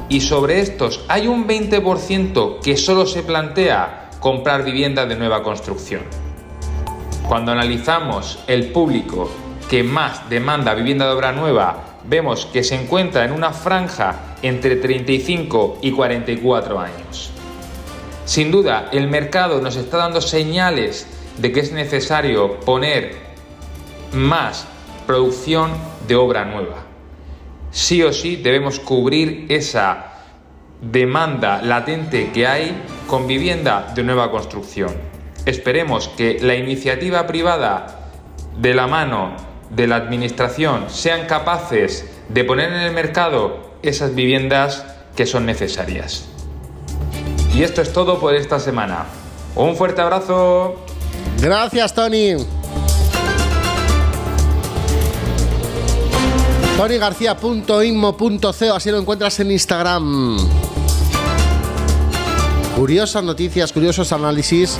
y sobre estos hay un 20% que solo se plantea comprar vivienda de nueva construcción. Cuando analizamos el público que más demanda vivienda de obra nueva, vemos que se encuentra en una franja entre 35 y 44 años. Sin duda, el mercado nos está dando señales de que es necesario poner más producción de obra nueva sí o sí debemos cubrir esa demanda latente que hay con vivienda de nueva construcción. Esperemos que la iniciativa privada de la mano de la administración sean capaces de poner en el mercado esas viviendas que son necesarias. Y esto es todo por esta semana. Un fuerte abrazo. Gracias, Tony. tonygarcía.inmo.co, así lo encuentras en Instagram. Curiosas noticias, curiosos análisis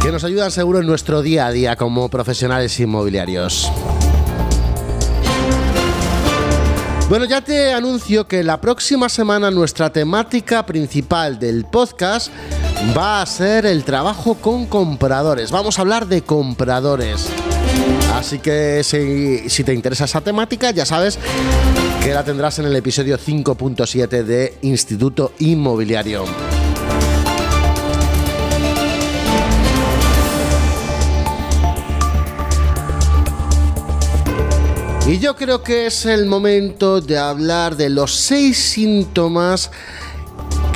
que nos ayudan seguro en nuestro día a día como profesionales inmobiliarios. Bueno, ya te anuncio que la próxima semana nuestra temática principal del podcast va a ser el trabajo con compradores. Vamos a hablar de compradores. Así que si, te interesa esa temática, ya sabes que la tendrás en el episodio 5.7 de Instituto Inmobiliario. Y yo creo que es el momento de hablar de los seis síntomas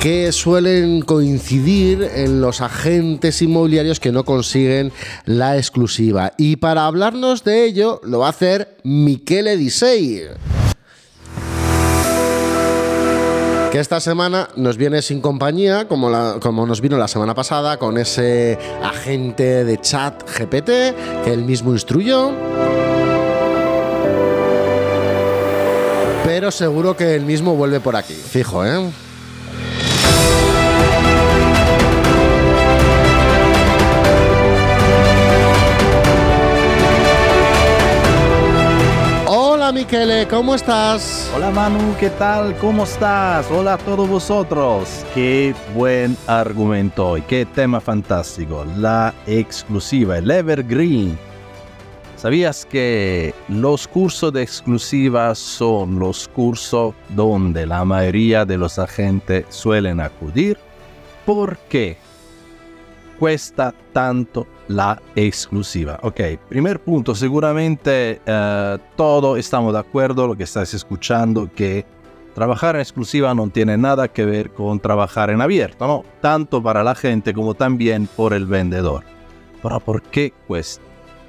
que suelen coincidir en los agentes inmobiliarios que no consiguen la exclusiva. Y para hablarnos de ello lo va a hacer Michele Disei. Que esta semana nos viene sin compañía, como, como nos vino la semana pasada, con ese agente de chat GPT que él mismo instruyó. Pero seguro que él mismo vuelve por aquí, fijo, ¿eh? Michele, ¿cómo estás? Hola Manu, ¿qué tal? ¿Cómo estás? Hola a todos vosotros. Qué buen argumento y qué tema fantástico. La exclusiva, el evergreen. ¿Sabías que los cursos de exclusiva son los cursos donde la mayoría de los agentes suelen acudir? ¿Por qué? cuesta tanto la exclusiva. Ok, primer punto, seguramente eh, todos estamos de acuerdo, lo que estás escuchando, que trabajar en exclusiva no tiene nada que ver con trabajar en abierto, ¿no? Tanto para la gente como también por el vendedor. Pero ¿por qué cuesta?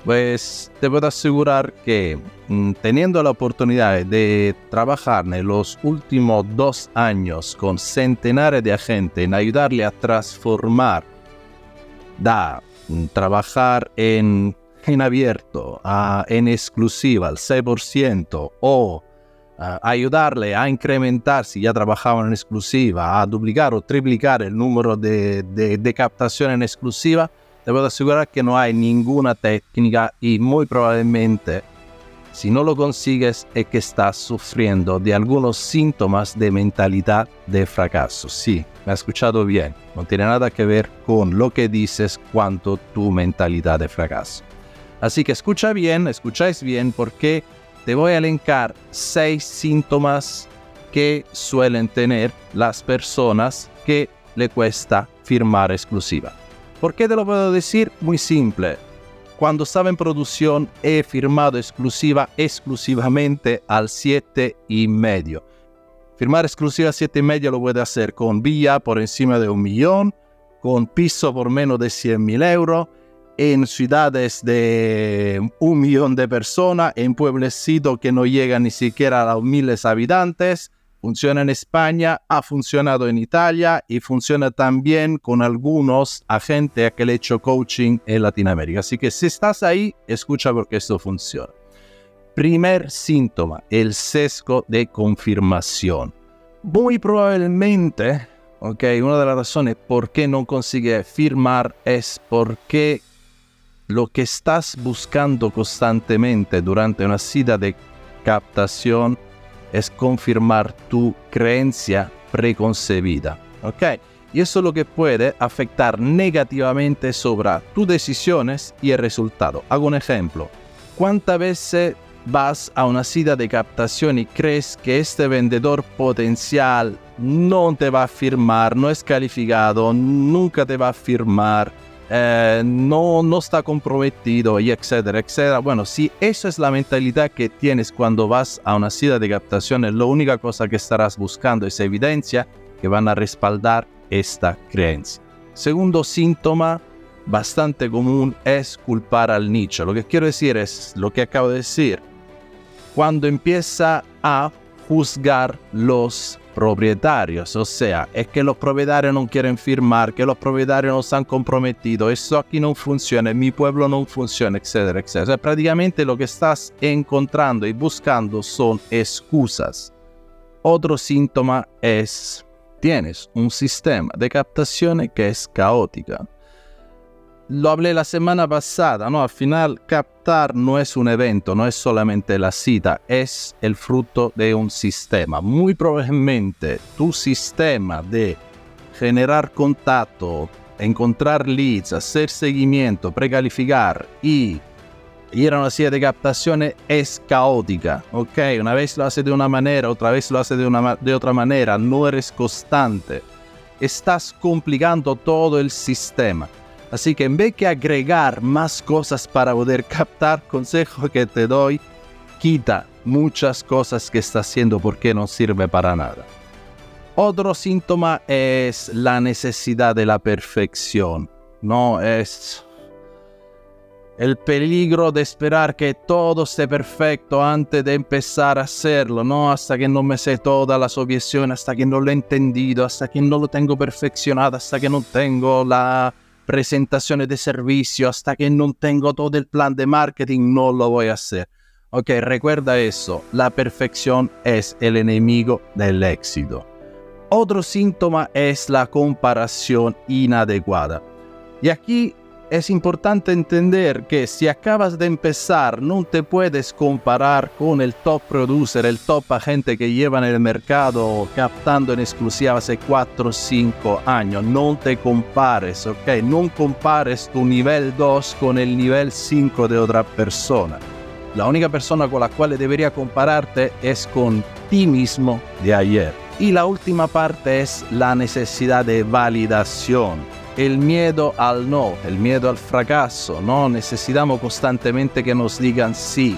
Pues te puedo asegurar que mm, teniendo la oportunidad de trabajar en los últimos dos años con centenares de agentes en ayudarle a transformar da trabajar en, en abierto, en exclusiva al 6% o ayudarle a incrementar, si ya trabajaban en exclusiva, a duplicar o triplicar el número de, de captación en exclusiva, te puedo asegurar que no hay ninguna técnica y muy probablemente si no lo consigues es que estás sufriendo de algunos síntomas de mentalidad de fracaso. Sí, me has escuchado bien. No tiene nada que ver con lo que dices cuanto tu mentalidad de fracaso. Así que escucha bien, escucháis bien porque te voy a elencar seis síntomas que suelen tener las personas que le cuesta firmar exclusiva. ¿Por qué te lo puedo decir? Muy simple cuando estaba en producción he firmado exclusiva exclusivamente al 7 y medio. Firmar exclusiva 7 y medio lo puede hacer con vía por encima de un millón, con piso por menos de 100 mil euros, en ciudades de un millón de personas, en pueblecitos que no llegan ni siquiera a los miles habitantes, Funciona en España, ha funcionado en Italia y funciona también con algunos agentes que le he hecho coaching en Latinoamérica. Así que si estás ahí, escucha porque esto funciona. Primer síntoma, el sesgo de confirmación. Muy probablemente, ok, una de las razones por qué no consigue firmar es porque lo que estás buscando constantemente durante una cita de captación es confirmar tu creencia preconcebida. ¿Ok? Y eso es lo que puede afectar negativamente sobre tus decisiones y el resultado. Hago un ejemplo. ¿Cuántas veces vas a una cita de captación y crees que este vendedor potencial no te va a firmar, no es calificado, nunca te va a firmar? Eh, no, no está comprometido y etcétera, etcétera. Bueno, si eso es la mentalidad que tienes cuando vas a una cita de captación, la única cosa que estarás buscando es evidencia que van a respaldar esta creencia. Segundo síntoma bastante común es culpar al nicho. Lo que quiero decir es lo que acabo de decir. Cuando empieza a juzgar los propietarios. O sea, es que los propietarios no quieren firmar, que los propietarios no están comprometidos, eso aquí no funciona, mi pueblo no funciona, etcétera, etcétera. O sea, prácticamente lo que estás encontrando y buscando son excusas. Otro síntoma es, tienes un sistema de captación que es caótica lo hablé la semana pasada, ¿no? Al final, captar no es un evento, no es solamente la cita, es el fruto de un sistema. Muy probablemente tu sistema de generar contacto, encontrar leads, hacer seguimiento, precalificar y ir a una cita de captaciones es caótica, ¿ok? Una vez lo hace de una manera, otra vez lo hace de, una, de otra manera, no eres constante. Estás complicando todo el sistema. Así que en vez de agregar más cosas para poder captar, consejo que te doy, quita muchas cosas que estás haciendo porque no sirve para nada. Otro síntoma es la necesidad de la perfección. No es el peligro de esperar que todo esté perfecto antes de empezar a hacerlo, ¿no? Hasta que no me sé todas las objeciones, hasta que no lo he entendido, hasta que no lo tengo perfeccionado, hasta que no tengo la presentaciones de servicio, hasta que no tengo todo el plan de marketing, no lo voy a hacer. Ok, recuerda eso, la perfección es el enemigo del éxito. Otro síntoma es la comparación inadecuada. Y aquí es importante entender que si acabas de empezar no te puedes comparar con el top producer, el top agente que lleva en el mercado captando en exclusiva hace 4 o 5 años. No te compares, ¿ok? No compares tu nivel 2 con el nivel 5 de otra persona. La única persona con la cual debería compararte es con ti mismo de ayer. Y la última parte es la necesidad de validación el miedo al no, el miedo al fracaso, ¿no? Necesitamos constantemente que nos digan sí.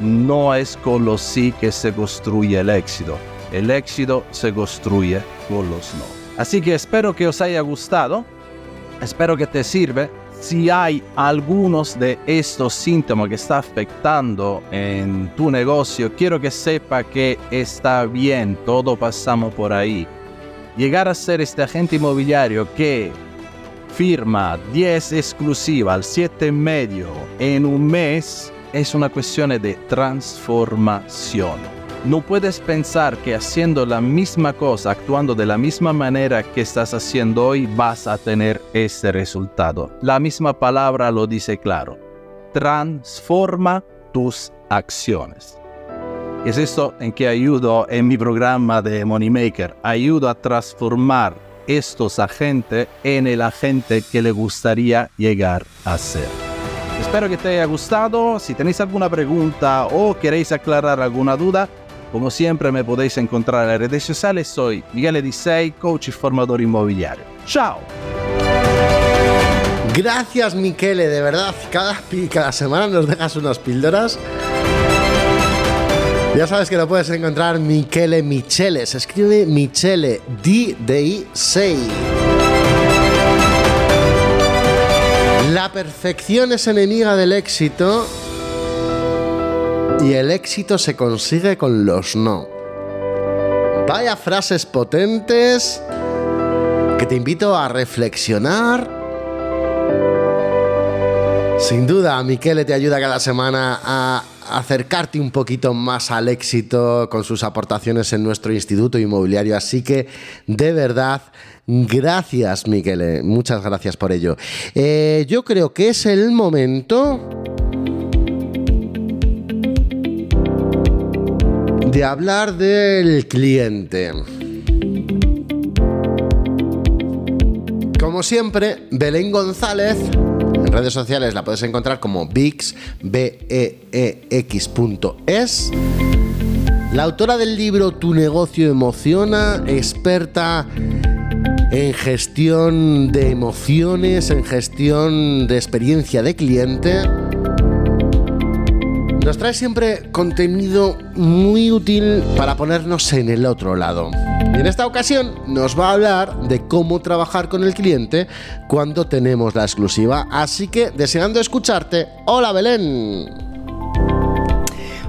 No es con los sí que se construye el éxito. El éxito se construye con los no. Así que espero que os haya gustado. Espero que te sirva. Si hay algunos de estos síntomas que está afectando en tu negocio, quiero que sepa que está bien, todo pasamos por ahí. Llegar a ser este agente inmobiliario que firma 10 exclusiva al 7 medio en un mes es una cuestión de transformación. no puedes pensar que haciendo la misma cosa, actuando de la misma manera que estás haciendo hoy, vas a tener ese resultado. La misma palabra lo dice claro. Transforma tus acciones. Es esto en que ayudo en mi programa de Moneymaker. Ayudo a transformar estos agentes en el agente que le gustaría llegar a ser. Espero que te haya gustado. Si tenéis alguna pregunta o queréis aclarar alguna duda, como siempre me podéis encontrar en las redes sociales. Soy Miguel Edisei, coach y formador inmobiliario. ¡Chao! Gracias, Michele, de verdad. Cada, cada semana nos dejas unas píldoras. Ya sabes que lo puedes encontrar Michele Michele. Se escribe Michele D de I 6. La perfección es enemiga del éxito y el éxito se consigue con los no. Vaya frases potentes que te invito a reflexionar. Sin duda, Michele te ayuda cada semana a acercarte un poquito más al éxito con sus aportaciones en nuestro instituto inmobiliario. Así que, de verdad, gracias, Miquel. Muchas gracias por ello. Eh, yo creo que es el momento de hablar del cliente. Como siempre, Belén González en redes sociales la puedes encontrar como Bix, b e, e x.es. La autora del libro Tu negocio emociona, experta en gestión de emociones, en gestión de experiencia de cliente nos trae siempre contenido muy útil para ponernos en el otro lado. Y en esta ocasión nos va a hablar de cómo trabajar con el cliente cuando tenemos la exclusiva. Así que, deseando escucharte, hola Belén.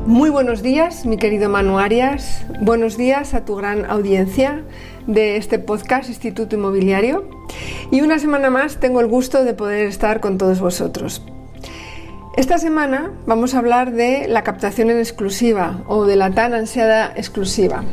Muy buenos días, mi querido Manu Arias. Buenos días a tu gran audiencia de este podcast Instituto Inmobiliario. Y una semana más tengo el gusto de poder estar con todos vosotros. Esta semana vamos a hablar de la captación en exclusiva o de la tan ansiada exclusiva.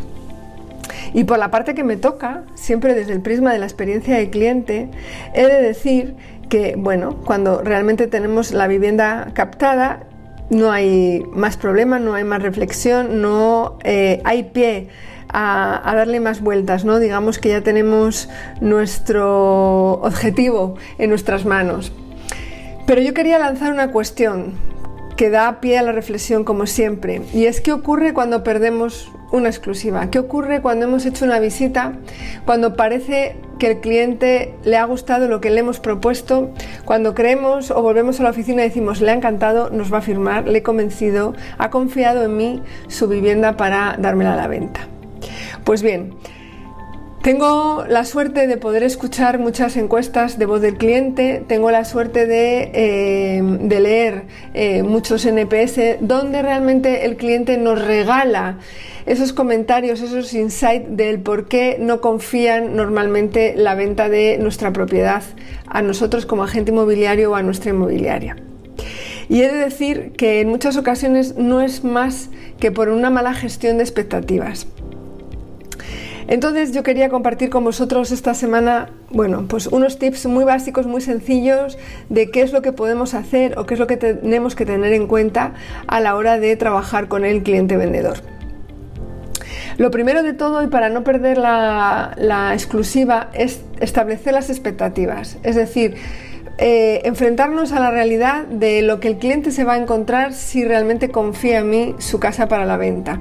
Y por la parte que me toca, siempre desde el prisma de la experiencia de cliente, he de decir que, bueno, cuando realmente tenemos la vivienda captada, no hay más problema, no hay más reflexión, no eh, hay pie a, a, darle más vueltas, ¿no? Digamos que ya tenemos nuestro objetivo en nuestras manos. Pero yo quería lanzar una cuestión que da pie a la reflexión como siempre, y es qué ocurre cuando perdemos una exclusiva, qué ocurre cuando hemos hecho una visita, cuando parece que el cliente le ha gustado lo que le hemos propuesto, cuando creemos o volvemos a la oficina y decimos le ha encantado, nos va a firmar, le he convencido, ha confiado en mí su vivienda para dármela a la venta. Pues bien, tengo la suerte de poder escuchar muchas encuestas de voz del cliente, tengo la suerte de, eh, leer eh, muchos NPS donde realmente el cliente nos regala esos comentarios, esos insights del por qué no confían normalmente la venta de nuestra propiedad a nosotros como agente inmobiliario o a nuestra inmobiliaria. Y he de decir que en muchas ocasiones no es más que por una mala gestión de expectativas. Entonces yo quería compartir con vosotros esta semana, bueno, pues unos tips muy básicos, muy sencillos de qué es lo que podemos hacer o qué es lo que tenemos que tener en cuenta a la hora de trabajar con el cliente vendedor. Lo primero de todo, y para no perder la, la exclusiva, es establecer las expectativas. Es decir, eh, enfrentarnos a la realidad de lo que el cliente se va a encontrar si realmente confía en mí su casa para la venta.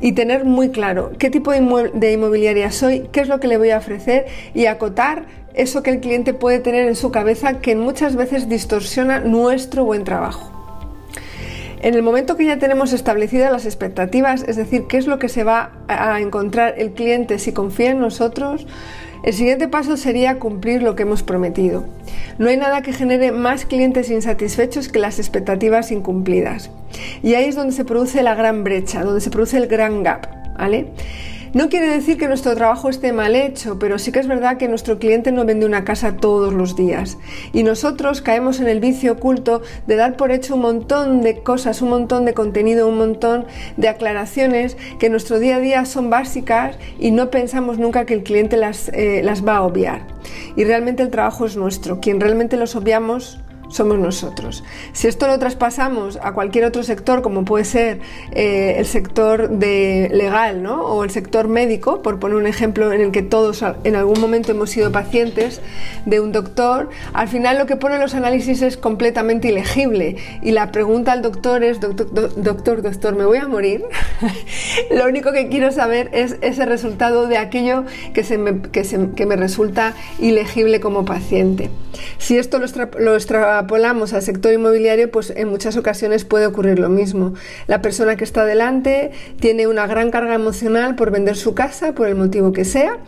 Y tener muy claro qué tipo de, de inmobiliaria soy, qué es lo que le voy a ofrecer y acotar eso que el cliente puede tener en su cabeza que muchas veces distorsiona nuestro buen trabajo. En el momento que ya tenemos establecidas las expectativas, es decir, qué es lo que se va a encontrar el cliente si confía en nosotros, el siguiente paso sería cumplir lo que hemos prometido. No hay nada que genere más clientes insatisfechos que las expectativas incumplidas. Y ahí es donde se produce la gran brecha, donde se produce el gran gap. ¿vale? No quiere decir que nuestro trabajo esté mal hecho, pero sí que es verdad que nuestro cliente no vende una casa todos los días. Y nosotros caemos en el vicio oculto de dar por hecho un montón de cosas, un montón de contenido, un montón de aclaraciones que en nuestro día a día son básicas y no pensamos nunca que el cliente las, eh, las va a obviar. Y realmente el trabajo es nuestro. Quien realmente los obviamos somos nosotros. Si esto lo traspasamos a cualquier otro sector, como puede ser eh, el sector de legal ¿no? o el sector médico, por poner un ejemplo en el que todos en algún momento hemos sido pacientes de un doctor, al final lo que pone los análisis es completamente ilegible y la pregunta al doctor es, doctor, doctor, doctor, ¿me voy a morir? lo único que quiero saber es ese resultado de aquello que, se me, que, se, que me resulta ilegible como paciente. Si esto lo, lo extrapolamos al sector inmobiliario, pues en muchas ocasiones puede ocurrir lo mismo. La persona que está delante tiene una gran carga emocional por vender su casa, por el motivo que sea,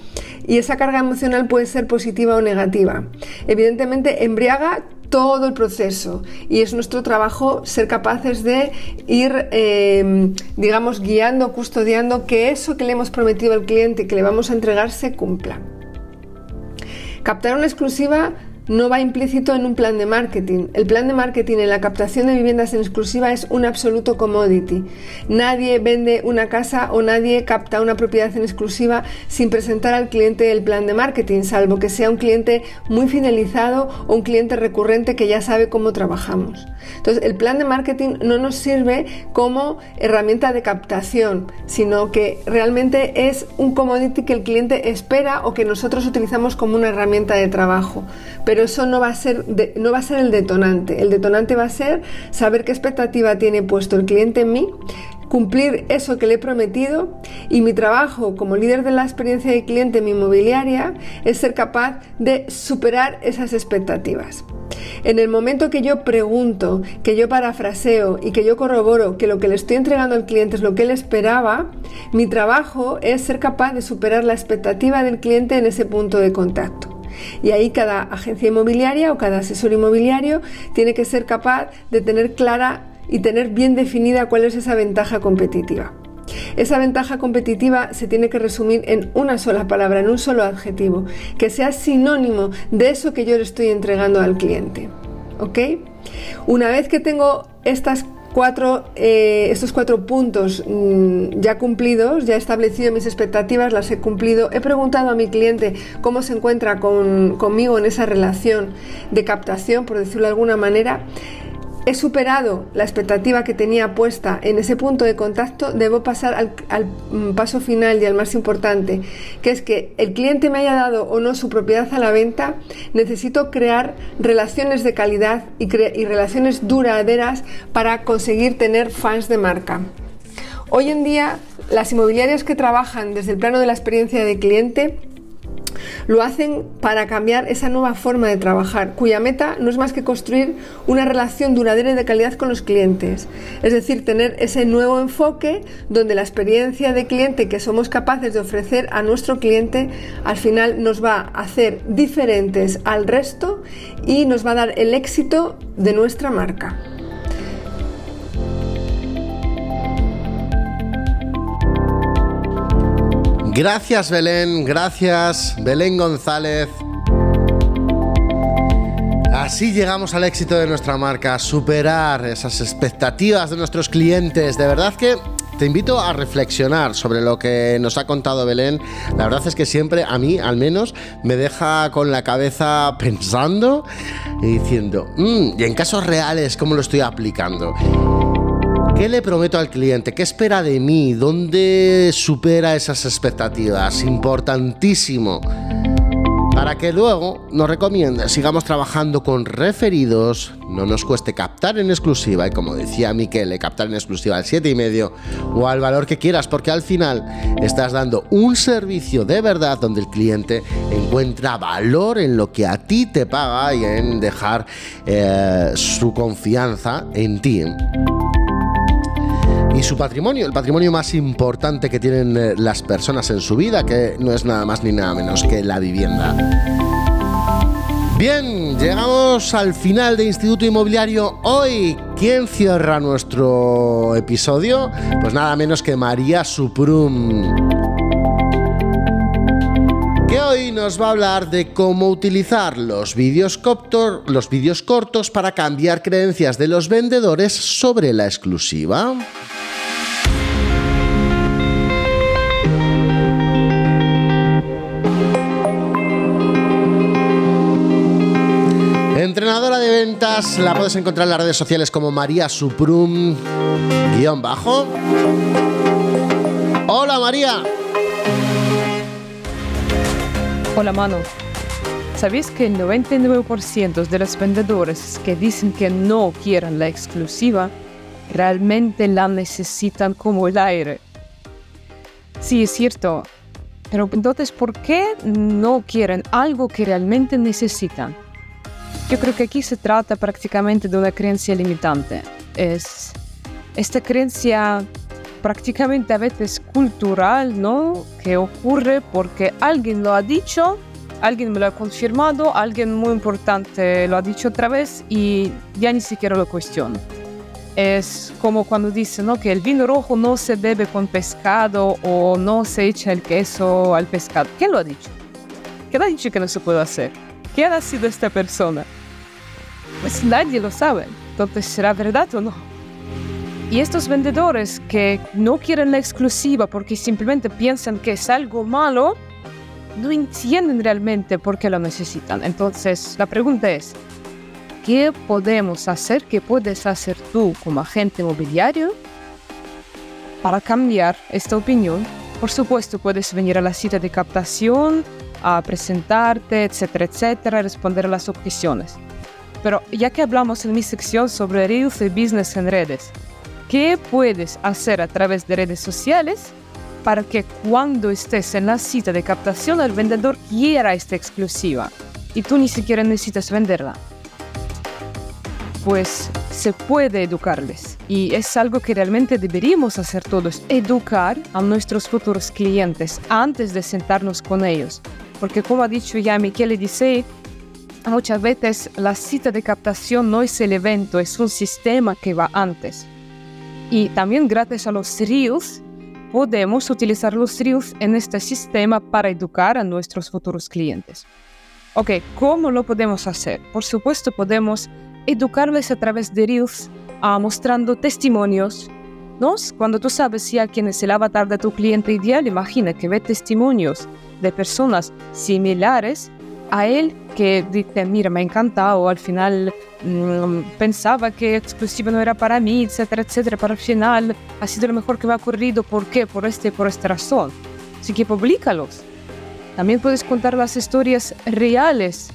y esa carga emocional puede ser positiva o negativa. Evidentemente, embriaga todo el proceso y es nuestro trabajo ser capaces de ir, eh, digamos, guiando, custodiando que eso que le hemos prometido al cliente que le vamos a entregar se cumpla. Captar una exclusiva no va implícito en un plan de marketing. El plan de marketing en la captación de viviendas en exclusiva es un absoluto commodity. Nadie vende una casa o nadie capta una propiedad en exclusiva sin presentar al cliente el plan de marketing, salvo que sea un cliente muy finalizado o un cliente recurrente que ya sabe cómo trabajamos. Entonces, el plan de marketing no nos sirve como herramienta de captación, sino que realmente es un commodity que el cliente espera o que nosotros utilizamos como una herramienta de trabajo. Pero eso no va a ser, no va a ser el detonante. El detonante va a ser saber qué expectativa tiene puesto el cliente en mí, cumplir eso que le he prometido y mi trabajo como líder de la experiencia de cliente en mi inmobiliaria es ser capaz de superar esas expectativas. En el momento que yo pregunto, que yo parafraseo y que yo corroboro que lo que le estoy entregando al cliente es lo que él esperaba, mi trabajo es ser capaz de superar la expectativa del cliente en ese punto de contacto. Y ahí cada agencia inmobiliaria o cada asesor inmobiliario tiene que ser capaz de tener clara y tener bien definida cuál es esa ventaja competitiva. Esa ventaja competitiva se tiene que resumir en una sola palabra, en un solo adjetivo, que sea sinónimo de eso que yo le estoy entregando al cliente. ¿Ok? Una vez que tengo estas cuatro, eh, estos cuatro puntos mm, ya cumplidos, ya he establecido mis expectativas, las he cumplido, he preguntado a mi cliente cómo se encuentra conmigo en esa relación de captación, por decirlo de alguna manera, he superado la expectativa que tenía puesta en ese punto de contacto, debo pasar al, mm, paso final y al más importante, que es que el cliente me haya dado o no su propiedad a la venta, necesito crear relaciones de calidad y, y relaciones duraderas para conseguir tener fans de marca. Hoy en día, las inmobiliarias que trabajan desde el plano de la experiencia de cliente lo hacen para cambiar esa nueva forma de trabajar, cuya meta no es más que construir una relación duradera y de calidad con los clientes. Es decir, tener ese nuevo enfoque donde la experiencia de cliente que somos capaces de ofrecer a nuestro cliente al final nos va a hacer diferentes al resto y nos va a dar el éxito de nuestra marca. Gracias Belén, gracias Belén González. Así llegamos al éxito de nuestra marca, superar esas expectativas de nuestros clientes. De verdad que te invito a reflexionar sobre lo que nos ha contado Belén. La verdad es que siempre, a mí al menos, me deja con la cabeza pensando y diciendo, mm, y en casos reales, ¿cómo lo estoy aplicando? ¿Qué le prometo al cliente? ¿Qué espera de mí? ¿Dónde supera esas expectativas? Importantísimo. Para que luego nos recomiende, sigamos trabajando con referidos, no nos cueste captar en exclusiva y como decía Miquel, captar en exclusiva al 7,5 o al valor que quieras, porque al final estás dando un servicio de verdad donde el cliente encuentra valor en lo que a ti te paga y en dejar eh, su confianza en ti y su patrimonio, el patrimonio más importante que tienen eh, las personas en su vida, que no es nada más ni nada menos que la vivienda. Bien, llegamos al final de Instituto Inmobiliario hoy. ¿Quién cierra nuestro episodio? Pues nada menos que María Suprum. hoy nos va a hablar de cómo utilizar los vídeos, los vídeos cortos para cambiar creencias de los vendedores sobre la exclusiva. Entrenadora de ventas, la puedes encontrar en las redes sociales como María Suprum, guion bajo. Hola María. Hola mano. ¿Sabéis que el 99% de los vendedores que dicen que no quieren la exclusiva realmente la necesitan como el aire? Sí, es cierto. Pero entonces, ¿por qué no quieren algo que realmente necesitan? Yo creo que aquí se trata prácticamente de una creencia limitante. Es esta creencia prácticamente a veces cultural, ¿no? Que ocurre porque alguien lo ha dicho, alguien me lo ha confirmado, alguien muy importante lo ha dicho otra vez y ya ni siquiera lo cuestiono. Es como cuando dicen ¿no? que el vino rojo no se bebe con pescado o no se echa el queso al pescado. ¿Quién lo ha dicho? ¿Quién ha dicho que no se puede hacer? ¿Quién ha sido esta persona? Pues nadie lo sabe. Entonces, ¿será verdad o no? Y estos vendedores que no quieren la exclusiva porque simplemente piensan que es algo malo, no entienden realmente por qué lo necesitan. Entonces, la pregunta es, ¿qué podemos hacer, qué puedes hacer tú como agente inmobiliario para cambiar esta opinión? Por supuesto, puedes venir a la cita de captación, a presentarte, etcétera, etcétera, responder a las objeciones. Pero ya que hablamos en mi sección sobre Reels y Business en redes, ¿qué puedes hacer a través de redes sociales para que cuando estés en la cita de captación el vendedor quiera esta exclusiva y tú ni siquiera necesitas venderla? Pues se puede educarles y es algo que realmente deberíamos hacer todos, educar a nuestros futuros clientes antes de sentarnos con ellos. Porque como ha dicho ya Michele Disei, muchas veces la cita de captación no es el evento, es un sistema que va antes. Y también gracias a los Reels podemos utilizar los Reels en este sistema para educar a nuestros futuros clientes. Ok, ¿cómo lo podemos hacer? Por supuesto, podemos educarles a través de Reels, uh, mostrando testimonios. ¿no? Cuando tú sabes si quién es el avatar de tu cliente ideal, imagina que ve testimonios de personas similares a él que dice, mira, me ha encantado, al final mmm, pensaba que exclusiva no era para mí, etcétera, etcétera, pero al final ha sido lo mejor que me ha ocurrido, ¿por qué? Por este por esta razón. Así que públicalos. También puedes contar las historias reales,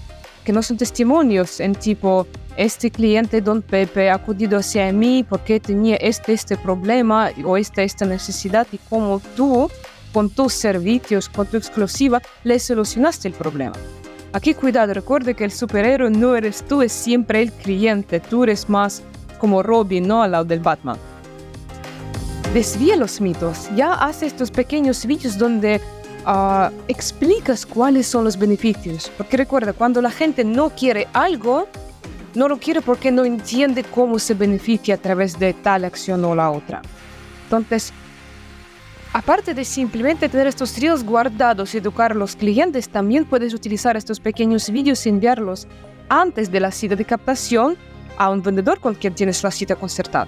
que no son testimonios, en tipo, este cliente, don Pepe, ha acudido hacia mí porque tenía este, este problema o esta, esta necesidad y como tú, con tus servicios, con tu exclusiva, le solucionaste el problema. Aquí cuidado, recuerde que el superhéroe no eres tú, es siempre el cliente. Tú eres más como Robin, no al lado del Batman. Desvía los mitos. Ya hace estos pequeños vídeos donde uh, explicas cuáles son los beneficios. Porque recuerda, cuando la gente no quiere algo, no lo quiere porque no entiende cómo se beneficia a través de tal acción o la otra. Entonces, Aparte de simplemente tener estos reels guardados y educar a los clientes, también puedes utilizar estos pequeños vídeos y enviarlos antes de la cita de captación a un vendedor con quien tienes la cita concertada.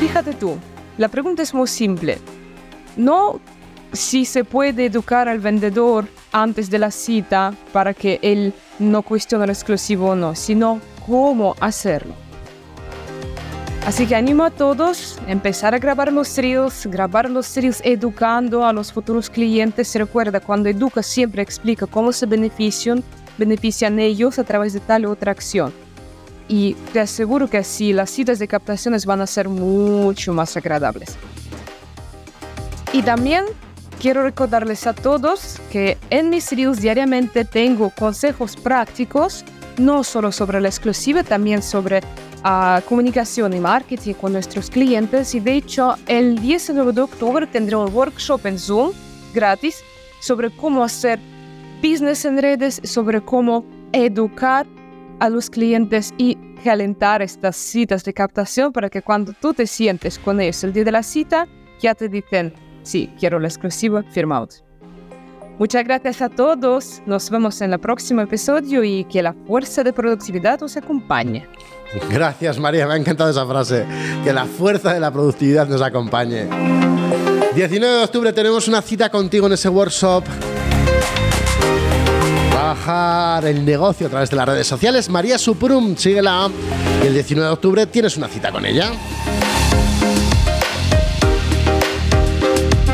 Fíjate tú, la pregunta es muy simple. No si se puede educar al vendedor antes de la cita para que él no cuestione el exclusivo o no, sino cómo hacerlo. Así que animo a todos a empezar a grabar los reels, grabar los reels educando a los futuros clientes. Recuerda, cuando educa siempre explica cómo se benefician, benefician ellos a través de tal u otra acción. Y te aseguro que así las citas de captaciones van a ser mucho más agradables. Y también quiero recordarles a todos que en mis reels diariamente tengo consejos prácticos, no solo sobre la exclusiva, también sobre a comunicación y marketing con nuestros clientes y de hecho el 19 de octubre tendré un workshop en Zoom gratis sobre cómo hacer business en redes, sobre cómo educar a los clientes y calentar estas citas de captación para que cuando tú te sientes con ellos el día de la cita ya te dicen, sí, quiero la exclusiva, firmados. Muchas gracias a todos. Nos vemos en el próximo episodio y que la fuerza de productividad os acompañe. Gracias María, me ha encantado esa frase. Que la fuerza de la productividad nos acompañe. 19 de octubre tenemos una cita contigo en ese workshop. Bajar el negocio a través de las redes sociales. María Suprum, síguela. Y el 19 de octubre tienes una cita con ella.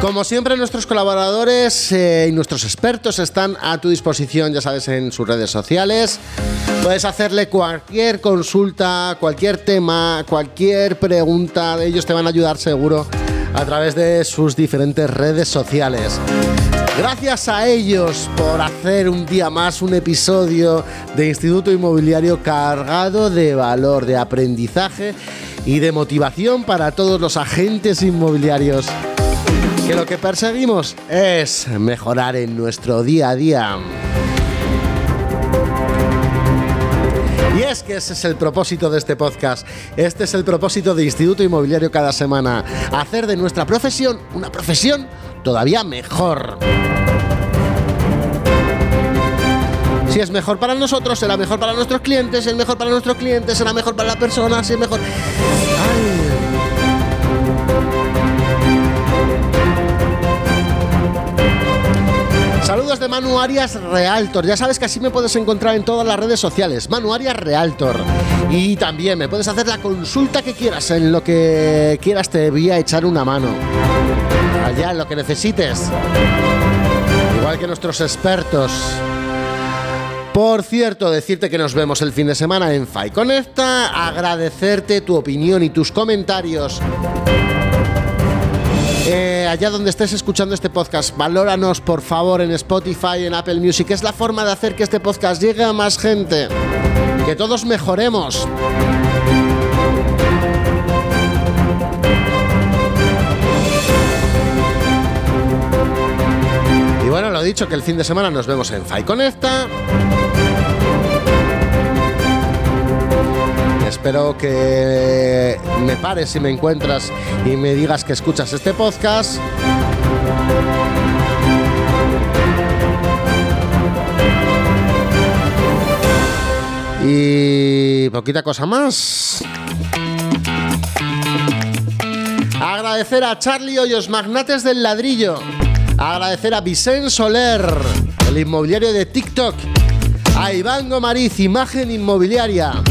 Como siempre, nuestros colaboradores eh, y nuestros expertos están a tu disposición, ya sabes, en sus redes sociales. Puedes hacerle cualquier consulta, cualquier tema, cualquier pregunta. Ellos te van a ayudar seguro a través de sus diferentes redes sociales. Gracias a ellos por hacer un día más un episodio de Instituto Inmobiliario cargado de valor, de aprendizaje y de motivación para todos los agentes inmobiliarios que lo que perseguimos es mejorar en nuestro día a día. Y es que ese es el propósito de este podcast. Este es el propósito de Instituto Inmobiliario cada semana. Hacer de nuestra profesión una profesión todavía mejor. Si es mejor para nosotros, será mejor para nuestros clientes. Si es mejor para nuestros clientes, será mejor para la persona. Si es mejor... Saludos de Manu Arias Realtor. Ya sabes que así me puedes encontrar en todas las redes sociales. Manu Arias Realtor. Y también me puedes hacer la consulta que quieras. En lo que quieras te voy a echar una mano. Allá en lo que necesites. Igual que nuestros expertos. Por cierto, decirte que nos vemos el fin de semana en FAI Conecta, agradecerte tu opinión y tus comentarios eh, allá donde estés escuchando este podcast, valóranos por favor en Spotify, en Apple Music. Es la forma de hacer que este podcast llegue a más gente. Que todos mejoremos. Y bueno, lo dicho, que el fin de semana nos vemos en Fai Conecta. Espero que me pares si me encuentras y me digas que escuchas este podcast. Y poquita cosa más. Agradecer a Charlie Hoyos, magnates del ladrillo. Agradecer a Vicente Soler, el inmobiliario de TikTok. A Iván Gomariz, imagen inmobiliaria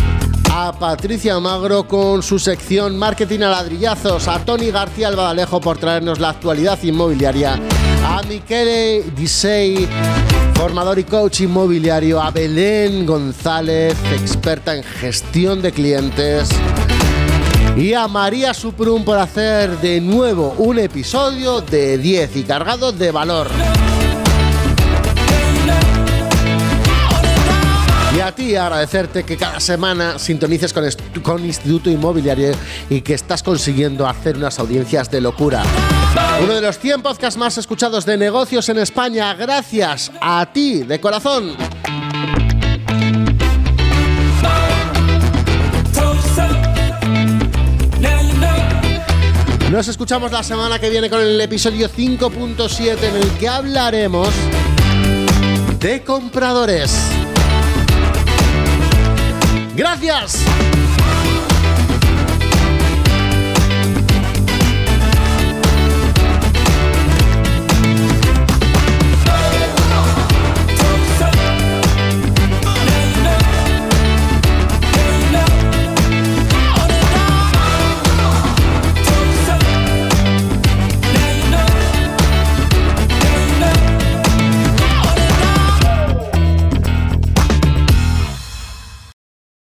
a Patricia Magro con su sección Marketing a ladrillazos, a Tony García Albadalejo por traernos la actualidad inmobiliaria, a Michele Disei, formador y coach inmobiliario, a Belén González, experta en gestión de clientes, y a María Suprum por hacer de nuevo un episodio de 10 y cargado de valor. Y a ti agradecerte que cada semana sintonices con, con Instituto Inmobiliario y que estás consiguiendo hacer unas audiencias de locura. Uno de los 100 podcasts más escuchados de negocios en España, gracias a ti, de corazón. Nos escuchamos la semana que viene con el episodio 5.7 en el que hablaremos de compradores. Gracias.